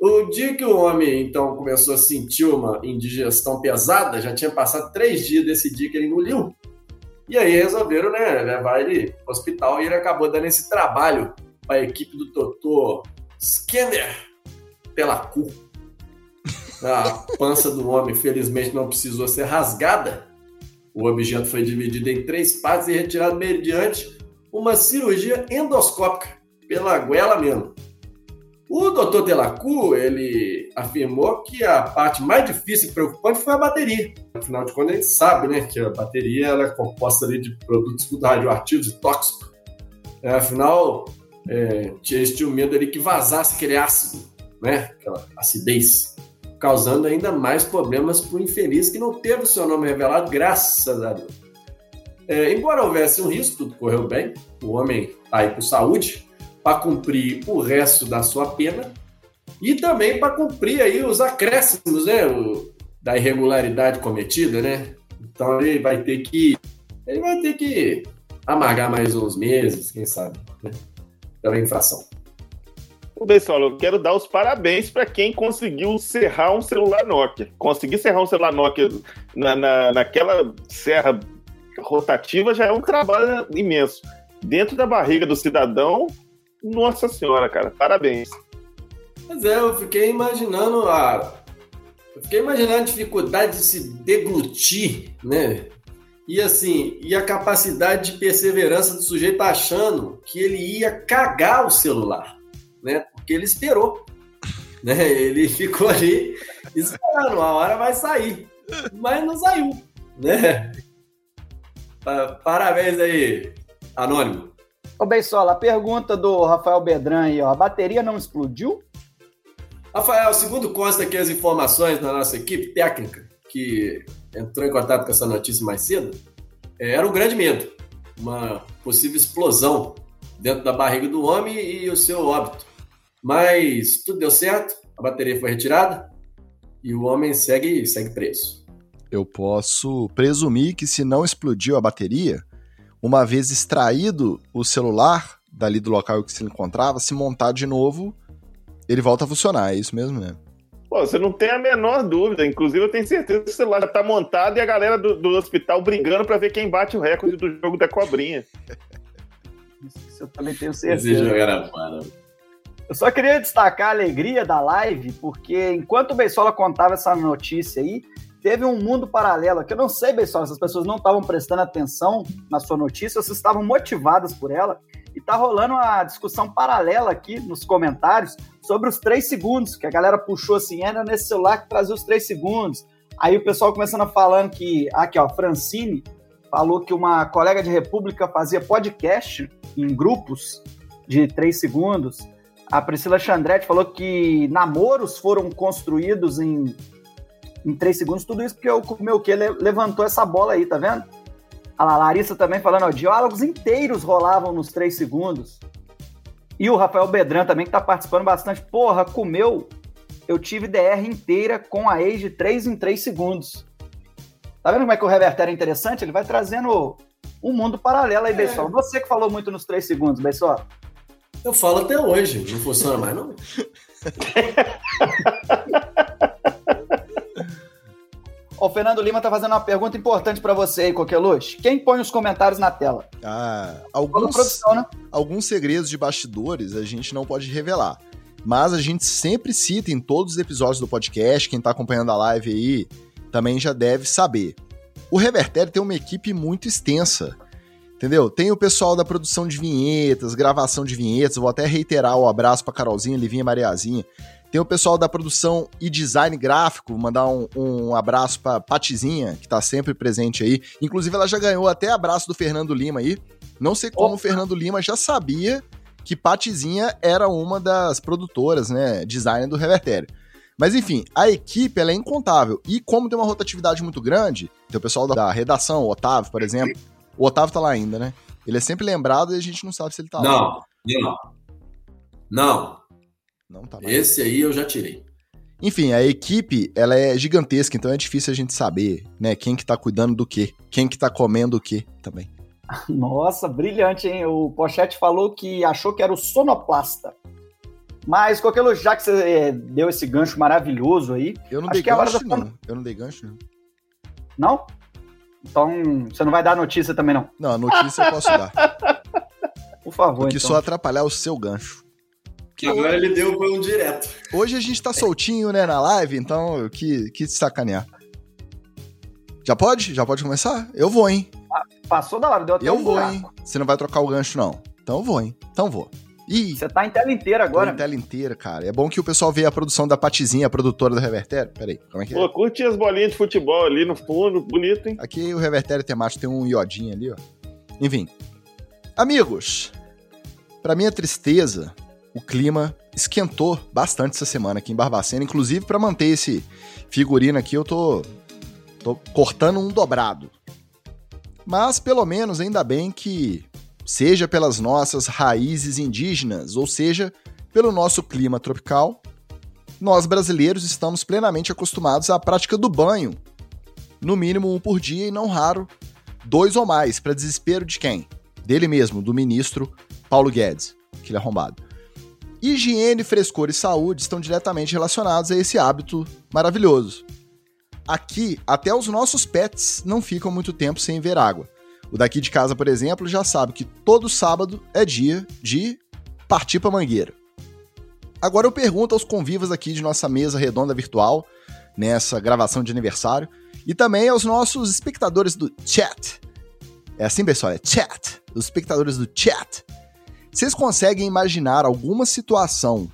o dia que o homem então começou a sentir uma indigestão pesada, já tinha passado três dias desse dia que ele engoliu, e aí resolveram né, levar ele para o hospital e ele acabou dando esse trabalho para a equipe do doutor Skinner Telacu. A pança do homem, felizmente, não precisou ser rasgada. O objeto foi dividido em três partes e retirado mediante uma cirurgia endoscópica, pela goela mesmo. O Dr. Telacu, ele afirmou que a parte mais difícil e preocupante foi a bateria. Afinal de contas, a gente sabe, né, que a bateria ela é composta ali de produtos radioativos e tóxicos. É, afinal, é, eles tinham medo ali que vazasse aquele ácido, né, aquela acidez causando ainda mais problemas para o infeliz que não teve o seu nome revelado, graças a Deus. É, embora houvesse um risco, tudo correu bem, o homem está aí por saúde, para cumprir o resto da sua pena e também para cumprir aí os acréscimos né, o, da irregularidade cometida, né? Então ele vai ter que ele vai ter que amargar mais uns meses, quem sabe, né? pela infração. Pessoal, eu quero dar os parabéns para quem conseguiu serrar um celular Nokia. Conseguir serrar um celular Nokia na, na, naquela serra rotativa já é um trabalho imenso. Dentro da barriga do cidadão, nossa senhora, cara, parabéns. Pois é, eu fiquei imaginando a. Eu fiquei imaginando a dificuldade de se deglutir, né? E assim, e a capacidade de perseverança do sujeito achando que ele ia cagar o celular né? Porque ele esperou. Né? Ele ficou ali esperando, a hora vai sair. Mas não saiu, né? Parabéns aí, Anônimo. Ô, Beisola, a pergunta do Rafael Bedran aí, ó. A bateria não explodiu? Rafael, segundo consta aqui as informações da nossa equipe técnica, que entrou em contato com essa notícia mais cedo, é, era um grande medo. Uma possível explosão dentro da barriga do homem e o seu óbito. Mas tudo deu certo, a bateria foi retirada e o homem segue, segue preso. Eu posso presumir que se não explodiu a bateria, uma vez extraído o celular dali do local que se encontrava, se montar de novo, ele volta a funcionar. É isso mesmo, né? Pô, você não tem a menor dúvida. Inclusive, eu tenho certeza que o celular já tá montado e a galera do, do hospital brigando pra ver quem bate o recorde do jogo da cobrinha. Isso eu também tenho Esse certeza. jogo era foda. Eu só queria destacar a alegria da live, porque enquanto o Beisola contava essa notícia aí, teve um mundo paralelo aqui. Eu não sei, Beisola, se as pessoas não estavam prestando atenção na sua notícia, ou se estavam motivadas por ela. E tá rolando uma discussão paralela aqui nos comentários sobre os três segundos, que a galera puxou assim, era nesse celular que trazia os três segundos. Aí o pessoal começando a falando que, aqui ó, Francine falou que uma colega de República fazia podcast em grupos de três segundos. A Priscila Chandretti falou que namoros foram construídos em, em três segundos. Tudo isso porque o meu que levantou essa bola aí, tá vendo? A Larissa também falando, ó, diálogos inteiros rolavam nos três segundos. E o Rafael Bedran também, que tá participando bastante. Porra, comeu. Eu tive DR inteira com a ex de 3 em 3 segundos. Tá vendo como é que o Reverter é interessante? Ele vai trazendo um mundo paralelo aí, é. Você que falou muito nos 3 segundos, Bessola. Eu falo até hoje, não funciona mais, não. O Fernando Lima tá fazendo uma pergunta importante para você aí, Coqueluche. Quem põe os comentários na tela? Ah, alguns, produção, né? alguns segredos de bastidores a gente não pode revelar. Mas a gente sempre cita em todos os episódios do podcast, quem tá acompanhando a live aí também já deve saber. O Revertério tem uma equipe muito extensa. Entendeu? Tem o pessoal da produção de vinhetas, gravação de vinhetas. Vou até reiterar o abraço pra Carolzinha, Livinha e Mariazinha. Tem o pessoal da produção e design gráfico, mandar um, um abraço pra Patizinha, que tá sempre presente aí. Inclusive, ela já ganhou até abraço do Fernando Lima aí. Não sei como Opa. o Fernando Lima já sabia que Patizinha era uma das produtoras, né, design do Revertério. Mas enfim, a equipe é incontável. E como tem uma rotatividade muito grande, tem o pessoal da redação, o Otávio, por exemplo. O Otávio tá lá ainda, né? Ele é sempre lembrado e a gente não sabe se ele tá não, lá. Não, não. Não tá mais. Esse aí eu já tirei. Enfim, a equipe, ela é gigantesca, então é difícil a gente saber, né, quem que tá cuidando do quê, quem que tá comendo o quê também. Nossa, brilhante, hein? O Pochete falou que achou que era o sonoplasta. Mas, Coquelo, já que você é, deu esse gancho maravilhoso aí... Eu não acho dei que é a hora gancho, da- não. Eu não dei gancho, não. Não? Então, você não vai dar notícia também, não? Não, a notícia eu posso dar. Por favor, Eu quis então. só atrapalhar o seu gancho. Agora ele deu foi um direto. Hoje a gente tá soltinho, né, na live, então eu quis, quis sacanear. Já pode? Já pode começar? Eu vou, hein? Passou da hora, deu até Eu um vou, buraco. hein? Você não vai trocar o gancho, não. Então eu vou, hein? Então vou. Ih, Você tá em tela inteira tô agora. em tela inteira, cara. É bom que o pessoal veja a produção da Patizinha, a produtora do Revertério. Peraí, como é que é? Pô, curte as bolinhas de futebol ali no fundo, bonito, hein? Aqui o Revertério temático tem um iodinho ali, ó. Enfim. Amigos, pra minha tristeza, o clima esquentou bastante essa semana aqui em Barbacena. Inclusive, pra manter esse figurino aqui, eu tô, tô cortando um dobrado. Mas, pelo menos, ainda bem que, seja pelas nossas raízes indígenas, ou seja, pelo nosso clima tropical, nós brasileiros estamos plenamente acostumados à prática do banho no mínimo um por dia e não raro dois ou mais, para desespero de quem? Dele mesmo, do ministro Paulo Guedes, aquele arrombado. Higiene, frescor e saúde estão diretamente relacionados a esse hábito maravilhoso. Aqui, até os nossos pets não ficam muito tempo sem ver água. O daqui de casa, por exemplo, já sabe que todo sábado é dia de partir pra mangueira. Agora eu pergunto aos convivas aqui de nossa mesa redonda virtual, nessa gravação de aniversário, e também aos nossos espectadores do chat. É assim, pessoal? É chat. Os espectadores do chat. Vocês conseguem imaginar alguma situação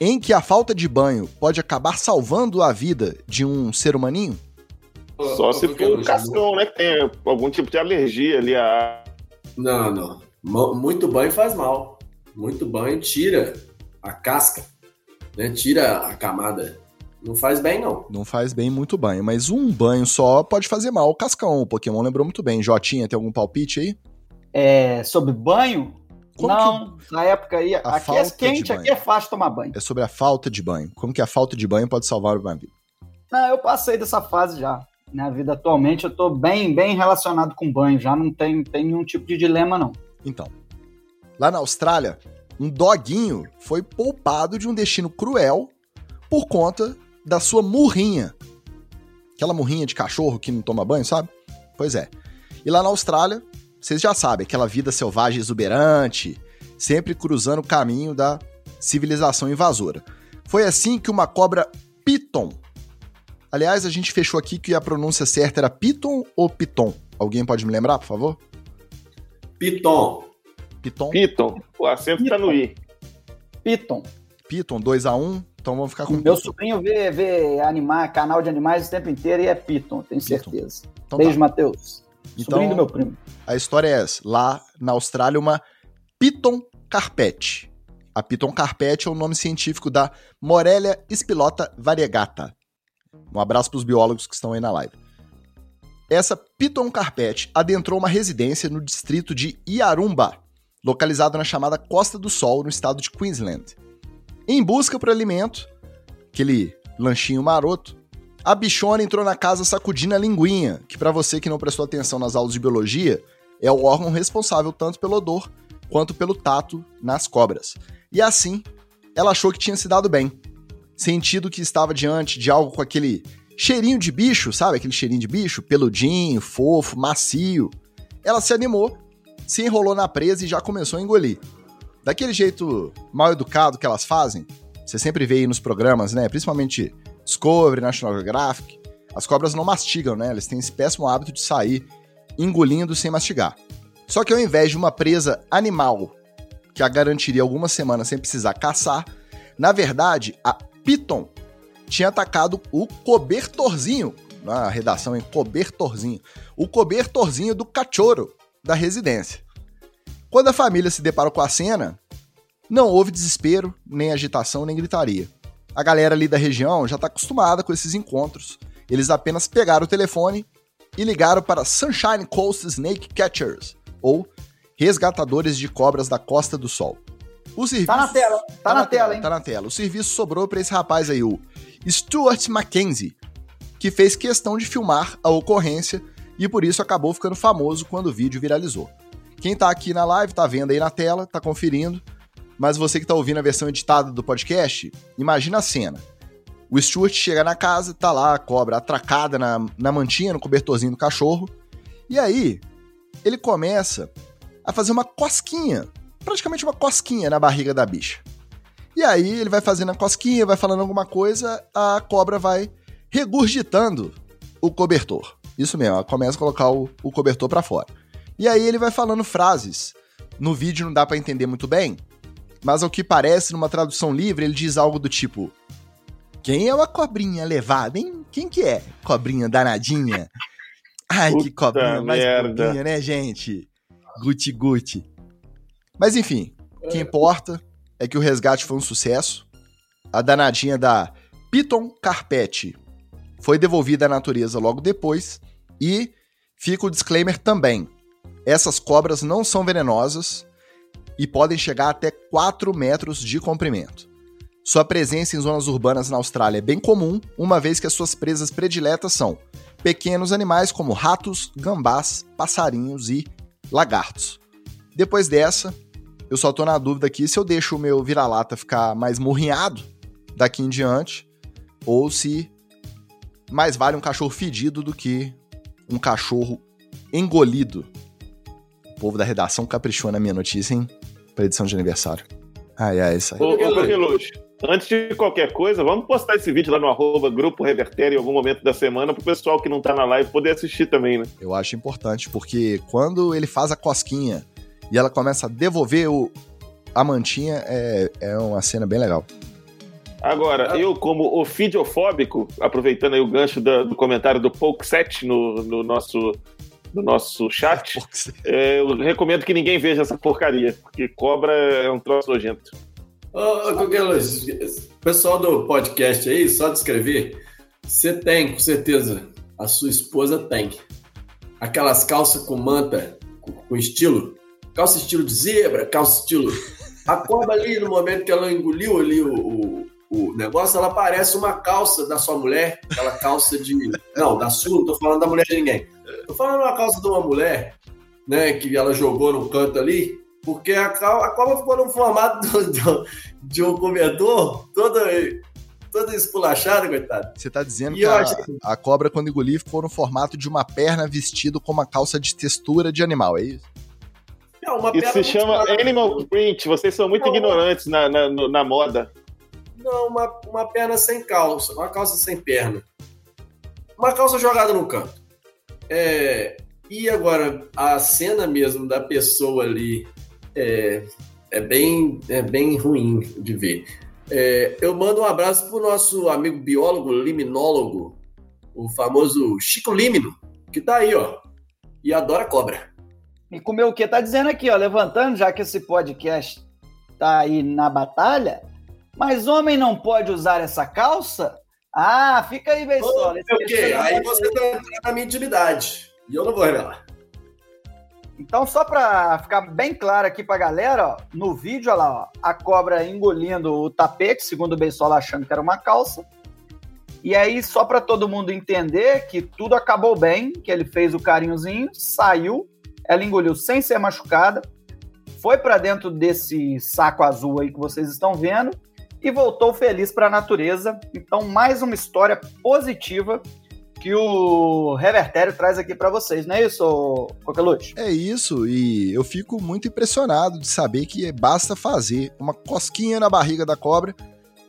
em que a falta de banho pode acabar salvando a vida de um ser humaninho? Só se for o cascão, né? Que tem algum tipo de alergia ali a. Não, não. Muito banho faz mal. Muito banho tira a casca, né? Tira a camada. Não faz bem, não. Não faz bem muito banho, mas um banho só pode fazer mal. O Cascão, o Pokémon lembrou muito bem. Jotinha, tem algum palpite aí? É, sobre banho? Como não, na época aí, aqui é quente, aqui é fácil tomar banho. É sobre a falta de banho. Como que a falta de banho pode salvar uma vida? Não, eu passei dessa fase já. Na vida atualmente eu tô bem, bem relacionado com banho, já não tem, tem nenhum tipo de dilema, não. Então, lá na Austrália, um doguinho foi poupado de um destino cruel por conta da sua murrinha. Aquela murrinha de cachorro que não toma banho, sabe? Pois é. E lá na Austrália, vocês já sabem, aquela vida selvagem exuberante, sempre cruzando o caminho da civilização invasora. Foi assim que uma cobra piton. Aliás, a gente fechou aqui que a pronúncia certa era piton ou piton. Alguém pode me lembrar, por favor? Piton. Piton. Piton. O acento tá no I. Piton. Piton, 2x1. Então vamos ficar com Meu Piton. sobrinho vê, vê anima, canal de animais o tempo inteiro e é Piton, tenho certeza. Então Beijo, tá. Matheus. Então, Sobrinho do meu primo. A história é essa. Lá na Austrália, uma Piton carpete. A Piton carpete é o nome científico da Morelia spilota variegata. Um abraço para os biólogos que estão aí na live. Essa Piton carpete adentrou uma residência no distrito de Yarumba, localizado na chamada Costa do Sol, no estado de Queensland. Em busca por alimento, aquele lanchinho maroto, a bichona entrou na casa sacudindo a linguinha, que para você que não prestou atenção nas aulas de biologia, é o órgão responsável tanto pelo odor quanto pelo tato nas cobras. E assim, ela achou que tinha se dado bem, sentido que estava diante de algo com aquele cheirinho de bicho, sabe? Aquele cheirinho de bicho, peludinho, fofo, macio. Ela se animou, se enrolou na presa e já começou a engolir. Daquele jeito mal educado que elas fazem, você sempre vê aí nos programas, né? Principalmente Discovery, National Geographic. As cobras não mastigam, né? Elas têm esse péssimo hábito de sair engolindo sem mastigar. Só que ao invés de uma presa animal que a garantiria algumas semanas sem precisar caçar, na verdade, a Piton tinha atacado o cobertorzinho, na redação em cobertorzinho, o cobertorzinho do cachorro da residência. Quando a família se deparou com a cena, não houve desespero, nem agitação, nem gritaria. A galera ali da região já está acostumada com esses encontros. Eles apenas pegaram o telefone e ligaram para Sunshine Coast Snake Catchers, ou resgatadores de cobras da Costa do Sol. O serviço... Tá na tela, tá, na, tela, hein? Tá na tela. O serviço sobrou para esse rapaz aí, o Stuart Mackenzie, que fez questão de filmar a ocorrência e por isso acabou ficando famoso quando o vídeo viralizou. Quem tá aqui na live tá vendo aí na tela, tá conferindo, mas você que tá ouvindo a versão editada do podcast, imagina a cena. O Stuart chega na casa, tá lá a cobra atracada na, na mantinha, no cobertorzinho do cachorro, e aí ele começa a fazer uma cosquinha, praticamente uma cosquinha na barriga da bicha. E aí ele vai fazendo a cosquinha, vai falando alguma coisa, a cobra vai regurgitando o cobertor. Isso mesmo, ela começa a colocar o, o cobertor para fora. E aí ele vai falando frases. No vídeo não dá para entender muito bem, mas ao que parece, numa tradução livre, ele diz algo do tipo: Quem é uma cobrinha levada, hein? Quem que é? Cobrinha danadinha? Ai, que Puta cobrinha mais merda. né, gente? Guti guti. Mas enfim, o que importa é que o resgate foi um sucesso. A danadinha da Piton Carpete foi devolvida à natureza logo depois. E fica o disclaimer também: essas cobras não são venenosas e podem chegar até 4 metros de comprimento. Sua presença em zonas urbanas na Austrália é bem comum, uma vez que as suas presas prediletas são pequenos animais como ratos, gambás, passarinhos e lagartos. Depois dessa, eu só tô na dúvida aqui se eu deixo o meu vira-lata ficar mais murrinhado daqui em diante ou se mais vale um cachorro fedido do que um cachorro engolido. O povo da redação caprichou na minha notícia, hein? Pra edição de aniversário. Ai, ai, isso aí. Ô, ô Coqueluche, antes de qualquer coisa, vamos postar esse vídeo lá no arroba Grupo Revertério em algum momento da semana pro pessoal que não tá na live poder assistir também, né? Eu acho importante, porque quando ele faz a cosquinha e ela começa a devolver o, a mantinha, é, é uma cena bem legal. Agora, eu, como ofidiofóbico, aproveitando aí o gancho da- do comentário do Pokeset no, no nosso, no nosso chat, é, eu recomendo que ninguém veja essa porcaria, porque cobra é um troço nojento. Ô, pessoal do podcast aí, só de escrever, você tem, com certeza, a sua esposa tem. Aquelas calças com manta, com, com estilo, calça estilo de zebra, calça estilo... A cobra ali, no momento que ela engoliu ali o, o, o negócio, ela parece uma calça da sua mulher, aquela calça de... Não, da sua, não tô falando da mulher de ninguém. Tô falando uma calça de uma mulher, né, que ela jogou no canto ali, porque a, a cobra ficou no formato do- do- de um cobertor toda, toda esculachada, coitado. Você tá dizendo E que a, achei- a cobra, quando engoliu, ficou no formato de uma perna vestido com uma calça de textura de animal, é isso? É uma Isso se chama Animal Print. Vocês são muito ignorantes na, na, na moda. Não, uma, uma perna sem calça, uma calça sem perna. Uma calça jogada no canto. É, e agora, a cena mesmo da pessoa ali é, é, bem, é bem ruim de ver. É, eu mando um abraço pro nosso amigo biólogo, liminólogo, o famoso Chico Limino, que tá aí, ó, e adora cobra. E comeu o quê? Tá dizendo aqui, ó, levantando, já que esse podcast tá aí na batalha, mas homem não pode usar essa calça? Ah, fica aí, Beisola. O quê? Aí você tá entrando na minha intimidade. E eu não vou revelar. Então, só pra ficar bem claro aqui pra galera, ó, no vídeo, olha lá, ó, a cobra engolindo o tapete, segundo o Beisola achando que era uma calça. E aí, só pra todo mundo entender que tudo acabou bem, que ele fez o carinhozinho, saiu, ela engoliu sem ser machucada, foi pra dentro desse saco azul aí que vocês estão vendo e voltou feliz pra natureza. Então, mais uma história positiva que o Revertério traz aqui pra vocês, não é isso, Coqueluche? É isso, e eu fico muito impressionado de saber que basta fazer uma cosquinha na barriga da cobra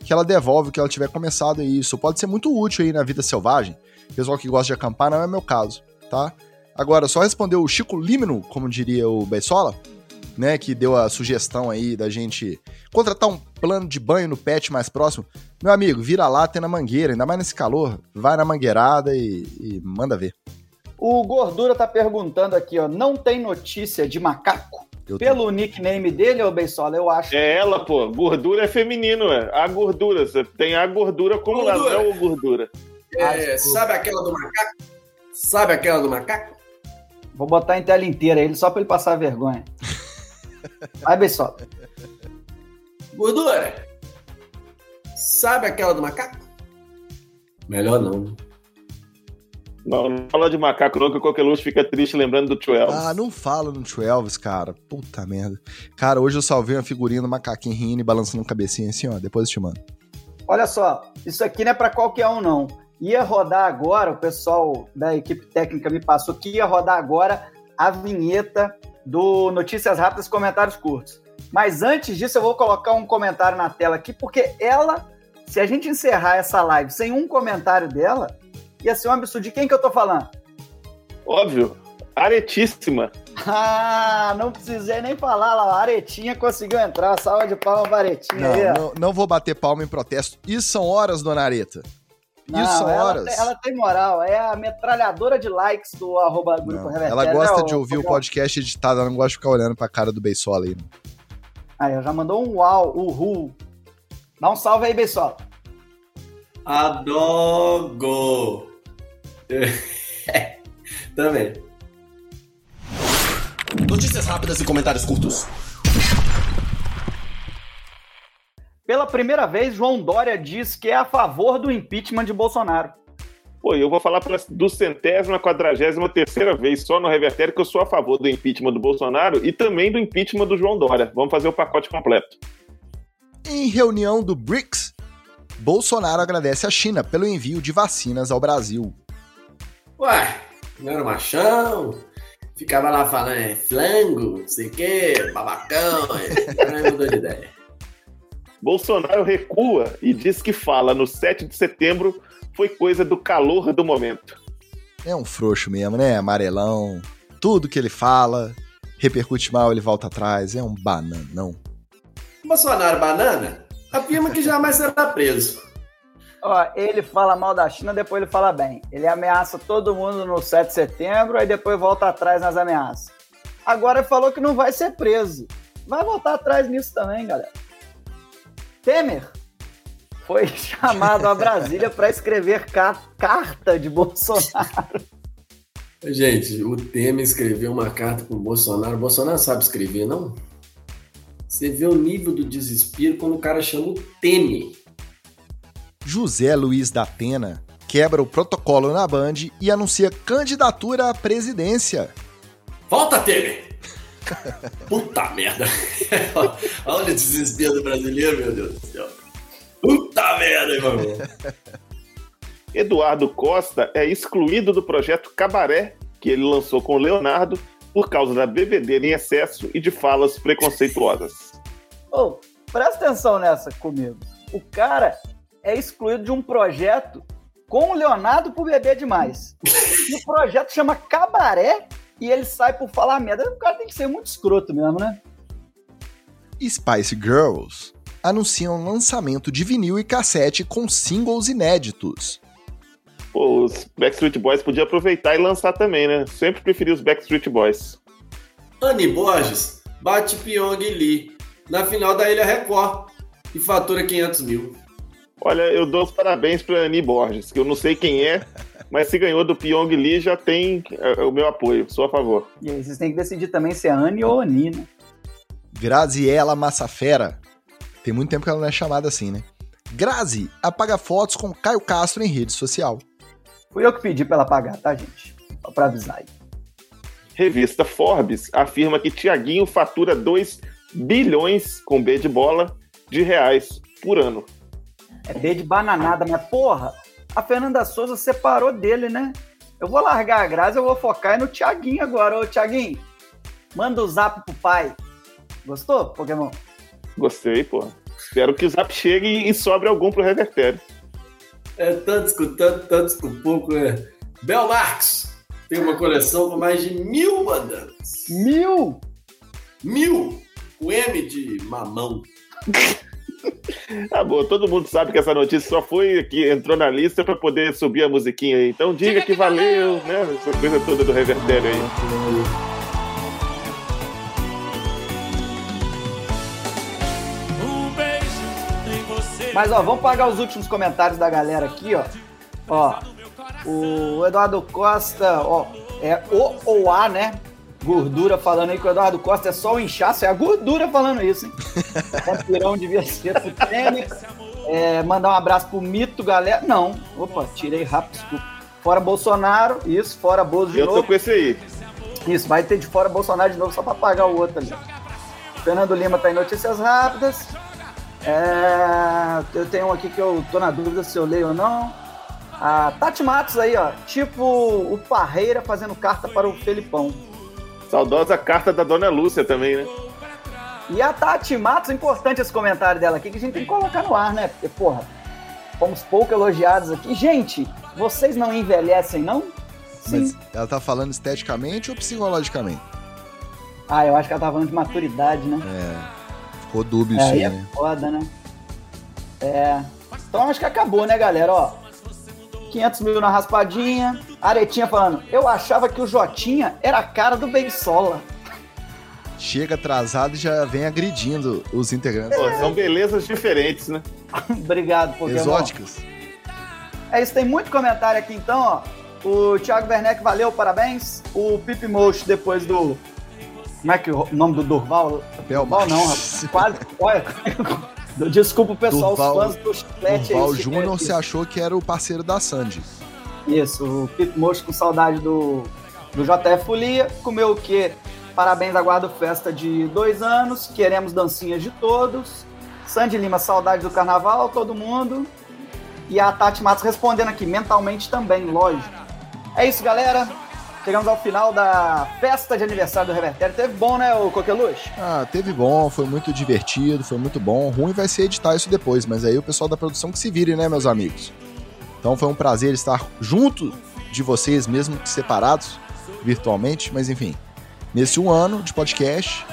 que ela devolve o que ela tiver começado e isso pode ser muito útil aí na vida selvagem. Pessoal que gosta de acampar não é meu caso, tá? Agora, só respondeu o Chico Limino, como diria o Beisola, né, que deu a sugestão aí da gente contratar um plano de banho no pet mais próximo. Meu amigo, vira lá, tem na mangueira, ainda mais nesse calor, vai na mangueirada e, e manda ver. O Gordura tá perguntando aqui, ó, não tem notícia de macaco? Pelo nickname dele, ô Beisola, eu acho. É ela, pô. Gordura é feminino, é. A gordura. Você tem a gordura como Gordura. é o gordura. É, sabe aquela do macaco? Sabe aquela do macaco? Vou botar em tela inteira ele só pra ele passar vergonha. Vai, Beisola. Gordura! Sabe aquela do macaco? Melhor não. Não, não fala de macaco não, que o Coqueluche fica triste lembrando do Tio Elvis. Ah, não fala no 12, cara. Puta merda. Cara, hoje eu salvei uma figurinha do macaquinho rindo e balançando a cabecinha assim, ó. Depois eu te mando. Olha só, isso aqui não é pra qualquer um, não. Ia rodar agora, o pessoal da equipe técnica me passou que ia rodar agora a vinheta do Notícias Rápidas Comentários Curtos. Mas antes disso, eu vou colocar um comentário na tela aqui, porque ela, se a gente encerrar essa live sem um comentário dela, ia ser um absurdo. De quem que eu tô falando? Óbvio. Aretíssima. Ah, não precisei nem falar lá. A Aretinha conseguiu entrar. Salva de palmas pra Aretinha Não, não, não vou bater palma em protesto. Isso são horas, dona Areta. Não, Isso ela, horas. tem- ela tem moral, é a metralhadora de likes do arroba Grupo Não, Revertério. ela gosta né, de ouvir o podcast editado, ela não gosta de ficar olhando pra cara do Beisola aí. não. Aí, ó, já mandou um uau, uhul. Dá um salve aí, Beisola. Adogo! Também. Notícias rápidas e comentários curtos. Pela primeira vez, João Dória diz que é a favor do impeachment de Bolsonaro. Pô, eu vou falar pela do centésima, quadragésima terceira vez só no Revertério que eu sou a favor do impeachment do Bolsonaro e também do impeachment do João Dória. Vamos fazer o pacote completo. Em reunião do BRICS, Bolsonaro agradece a China pelo envio de vacinas ao Brasil. Ué, não era machão? Ficava lá falando, é flango, não sei o quê, babacão, é, não mudou de ideia. Bolsonaro recua e diz que fala no 7 de setembro foi coisa do calor do momento. É um frouxo mesmo, né? Amarelão. Tudo que ele fala, repercute mal, ele volta atrás. É um bananão. Bolsonaro banana afirma que jamais será preso. Ó, ele fala mal da China, depois ele fala bem. Ele ameaça todo mundo no 7 de setembro, aí depois volta atrás nas ameaças. Agora ele falou que não vai ser preso. Vai voltar atrás nisso também, galera. Temer foi chamado a Brasília para escrever ca- carta de Bolsonaro. Gente, o Temer escreveu uma carta pro Bolsonaro. O Bolsonaro sabe escrever, não? Você vê o nível do desespero quando o cara chama o Temer. José Luiz da Atena quebra o protocolo na Band e anuncia candidatura à presidência. Volta, Temer! Puta merda! Olha o desespero do brasileiro, meu Deus do céu. Puta merda, irmão. Eduardo Costa é excluído do projeto Cabaré, que ele lançou com o Leonardo, por causa da bebedeira em excesso e de falas preconceituosas. Ô, presta atenção nessa comigo. O cara é excluído de um projeto com o Leonardo por beber demais. E o projeto chama Cabaré e ele sai por falar merda. O cara tem que ser muito escroto mesmo, né? Spice Girls anunciam lançamento de vinil e cassete com singles inéditos. Pô, os Backstreet Boys podiam aproveitar e lançar também, né? Sempre preferi os Backstreet Boys. Annie Borges bate Pyong Lee na final da Ilha Record e fatura 500 mil. Olha, eu dou os parabéns pra Annie Borges, que eu não sei quem é, mas se ganhou do Pyong Lee já tem é, o meu apoio, sou a favor. E aí vocês têm que decidir também se é Anne ou Ani, né? Graziella Massafera. Tem muito tempo que ela não é chamada assim, né? Grazi apaga fotos com Caio Castro em rede social. Fui eu que pedi pra ela pagar, tá, gente? Só pra avisar aí. Revista Forbes afirma que Tiaguinho fatura 2 bilhões, com B de bola, de reais por ano. É B de bananada, mas porra, a Fernanda Souza separou dele, né? Eu vou largar a Grazi, eu vou focar no Tiaguinho agora. Ô, Tiaguinho, manda o zap pro pai. Gostou, Pokémon? Gostei, pô. Espero que o Zap chegue e sobre algum pro revertério. É tantos com tanto, tantos com pouco, né? Bel Marx tem uma coleção com mais de mil bandanas. Mil? Mil! O M de mamão. Tá bom, todo mundo sabe que essa notícia só foi que entrou na lista pra poder subir a musiquinha aí. Então diga que valeu, né? Essa coisa toda do revertério aí. Mas ó, vamos pagar os últimos comentários da galera aqui, ó. Ó, o Eduardo Costa, ó, é o ou a, né? Gordura falando aí que o Eduardo Costa é só o inchaço, é a gordura falando isso, hein? Campirão devia ser pro tênis. É, mandar um abraço pro Mito, galera. Não, opa, tirei rápido, desculpa. Fora Bolsonaro, isso, fora Bozo de Eu novo. tô com esse aí. Isso, vai ter de fora Bolsonaro de novo só pra pagar o outro ali. Fernando Lima tá em notícias rápidas. É, eu tenho um aqui que eu tô na dúvida se eu leio ou não. A Tati Matos aí, ó. Tipo o Parreira fazendo carta para o Felipão. Saudosa carta da Dona Lúcia também, né? E a Tati Matos, importante esse comentário dela aqui, que a gente tem que colocar no ar, né? Porque, porra, fomos pouco elogiados aqui. Gente, vocês não envelhecem, não? Mas ela tá falando esteticamente ou psicologicamente? Ah, eu acho que ela tá falando de maturidade, né? É. Ficou dúbio É, isso aí aí, é né? foda, né? É. Então acho que acabou, né, galera? Ó, 500 mil na raspadinha. Aretinha falando, eu achava que o Jotinha era a cara do Bensola. Chega atrasado e já vem agredindo os integrantes. Pô, são belezas diferentes, né? Obrigado, Pokémon. Exóticas. É isso, tem muito comentário aqui então, ó. O Thiago Werneck, valeu, parabéns. O Pipe Mocho, depois do. Como é que é o nome do Durval? Durval não, rapaz. Quase. Olha. Desculpa pessoal, Durval- os fãs do Chiclete. Durval aí, Júnior se achou que era o parceiro da Sandy. Isso, o Pipe Mocho com saudade do, do JF Folia. Comeu o quê? Parabéns, aguardo festa de dois anos. Queremos dancinhas de todos. Sandy Lima, saudade do carnaval, todo mundo. E a Tati Matos respondendo aqui, mentalmente também, lógico. É isso, galera. Chegamos ao final da festa de aniversário do Revertério. Teve bom, né, o Coqueluche? Ah, teve bom, foi muito divertido, foi muito bom. Ruim vai ser editar isso depois, mas aí o pessoal da produção que se vire, né, meus amigos? Então foi um prazer estar junto de vocês, mesmo que separados virtualmente, mas enfim, nesse um ano de podcast.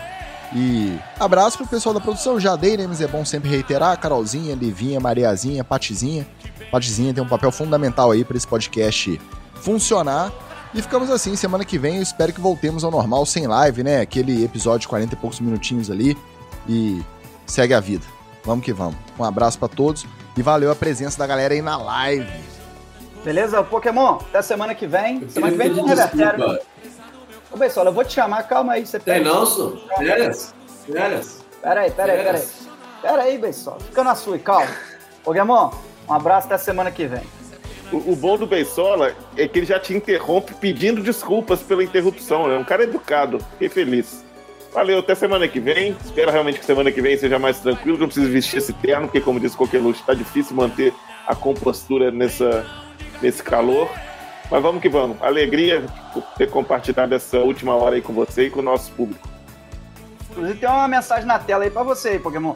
E abraço pro pessoal da produção, já dei, mas é bom sempre reiterar, Carolzinha, Livinha, Mariazinha, Patizinha. Patizinha tem um papel fundamental aí para esse podcast funcionar. E ficamos assim, semana que vem eu espero que voltemos ao normal sem live, né? Aquele episódio de 40 e poucos minutinhos ali e segue a vida. Vamos que vamos. Um abraço pra todos e valeu a presença da galera aí na live. Beleza? Pokémon, até semana que vem. Semana que vem tem um Revertério. Ô, Bensola, eu vou te chamar, calma aí. Você Tem não, senhor? Férias? Férias? Pera aí, pera aí, pera aí. Férias? Pera aí, Bensola. Fica na sua e calma. Pokémon, um abraço até semana que vem. O, o bom do Beisola é que ele já te interrompe pedindo desculpas pela interrupção, né? Um cara educado. Fiquei feliz. Valeu, até semana que vem. Espero realmente que semana que vem seja mais tranquilo, que não precise vestir esse terno, porque, como disse Coqueluche, está difícil manter a compostura nessa, nesse calor. Mas vamos que vamos. Alegria ter compartilhado essa última hora aí com você e com o nosso público. Inclusive tem uma mensagem na tela aí pra você, Pokémon.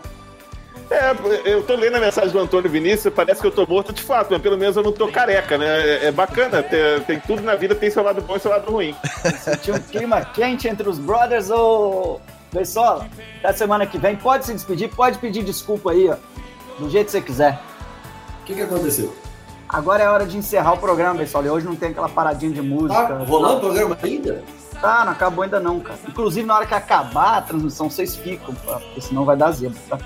É, eu tô lendo a mensagem do Antônio Vinícius, parece que eu tô morto de fato, mas pelo menos eu não tô careca, né? É, é bacana, tem, tem, tudo na vida, tem seu lado bom e seu lado ruim. Sentiu um clima quente entre os brothers, ô Beisola. Da semana que vem, pode se despedir, pode pedir desculpa aí, ó. Do jeito que você quiser. O que, que aconteceu? Agora é hora de encerrar o programa, pessoal. E hoje não tem aquela paradinha de música. Tá rolando o programa ainda? Tá, não acabou ainda não, cara. Inclusive, na hora que acabar a transmissão, vocês ficam, porque senão vai dar zebra, tá?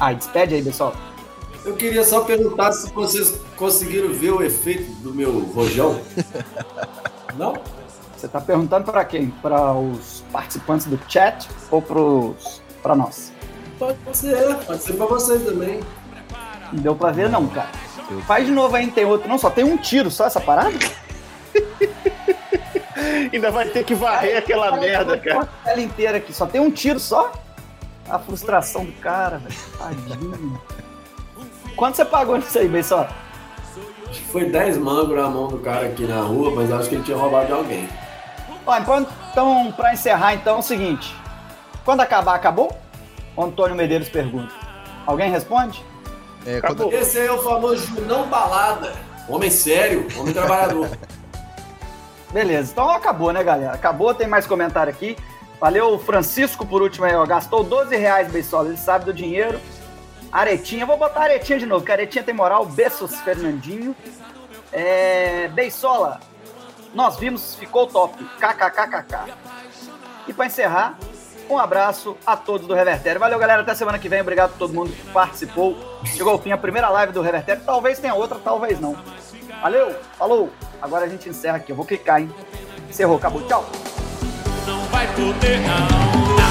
Ah, despede aí, pessoal. Eu queria só perguntar se vocês conseguiram ver o efeito do meu rojão. Não? Você tá perguntando para quem? Para os participantes do chat ou para nós? Pode ser, pode ser para vocês também. Não deu pra ver não, cara. Faz de novo aí, tem outro. Não, só tem um tiro, só essa parada? Ainda vai ter que varrer aquela merda, cara. A tela inteira aqui, só tem um tiro só? A frustração do cara, velho. Tadinho. Quanto você pagou nisso aí, bem só? Acho que foi 10 mangos na mão do cara aqui na rua, mas acho que ele tinha roubado de alguém. Ó, então, então, pra encerrar, então, é o seguinte. Quando acabar, acabou? O Antônio Medeiros pergunta. Alguém responde? É, quando... Esse aí é o famoso não balada. Homem sério, homem trabalhador. Beleza, então acabou, né, galera? Acabou, tem mais comentário aqui. Valeu, Francisco, por último aí, ó. Gastou 12 reais, Beisola. Ele sabe do dinheiro. Aretinha, vou botar Aretinha de novo, que Aretinha tem moral. Bessos Fernandinho. É... Beisola, nós vimos, ficou top. KKKKK. E para encerrar, um abraço a todos do Revertério. Valeu, galera. Até semana que vem. Obrigado a todo mundo que participou. Chegou ao fim a primeira live do Revertério. Talvez tenha outra, talvez não. Valeu, falou. Agora a gente encerra aqui. Eu vou clicar, hein? Encerrou, acabou. Tchau não vai poder não.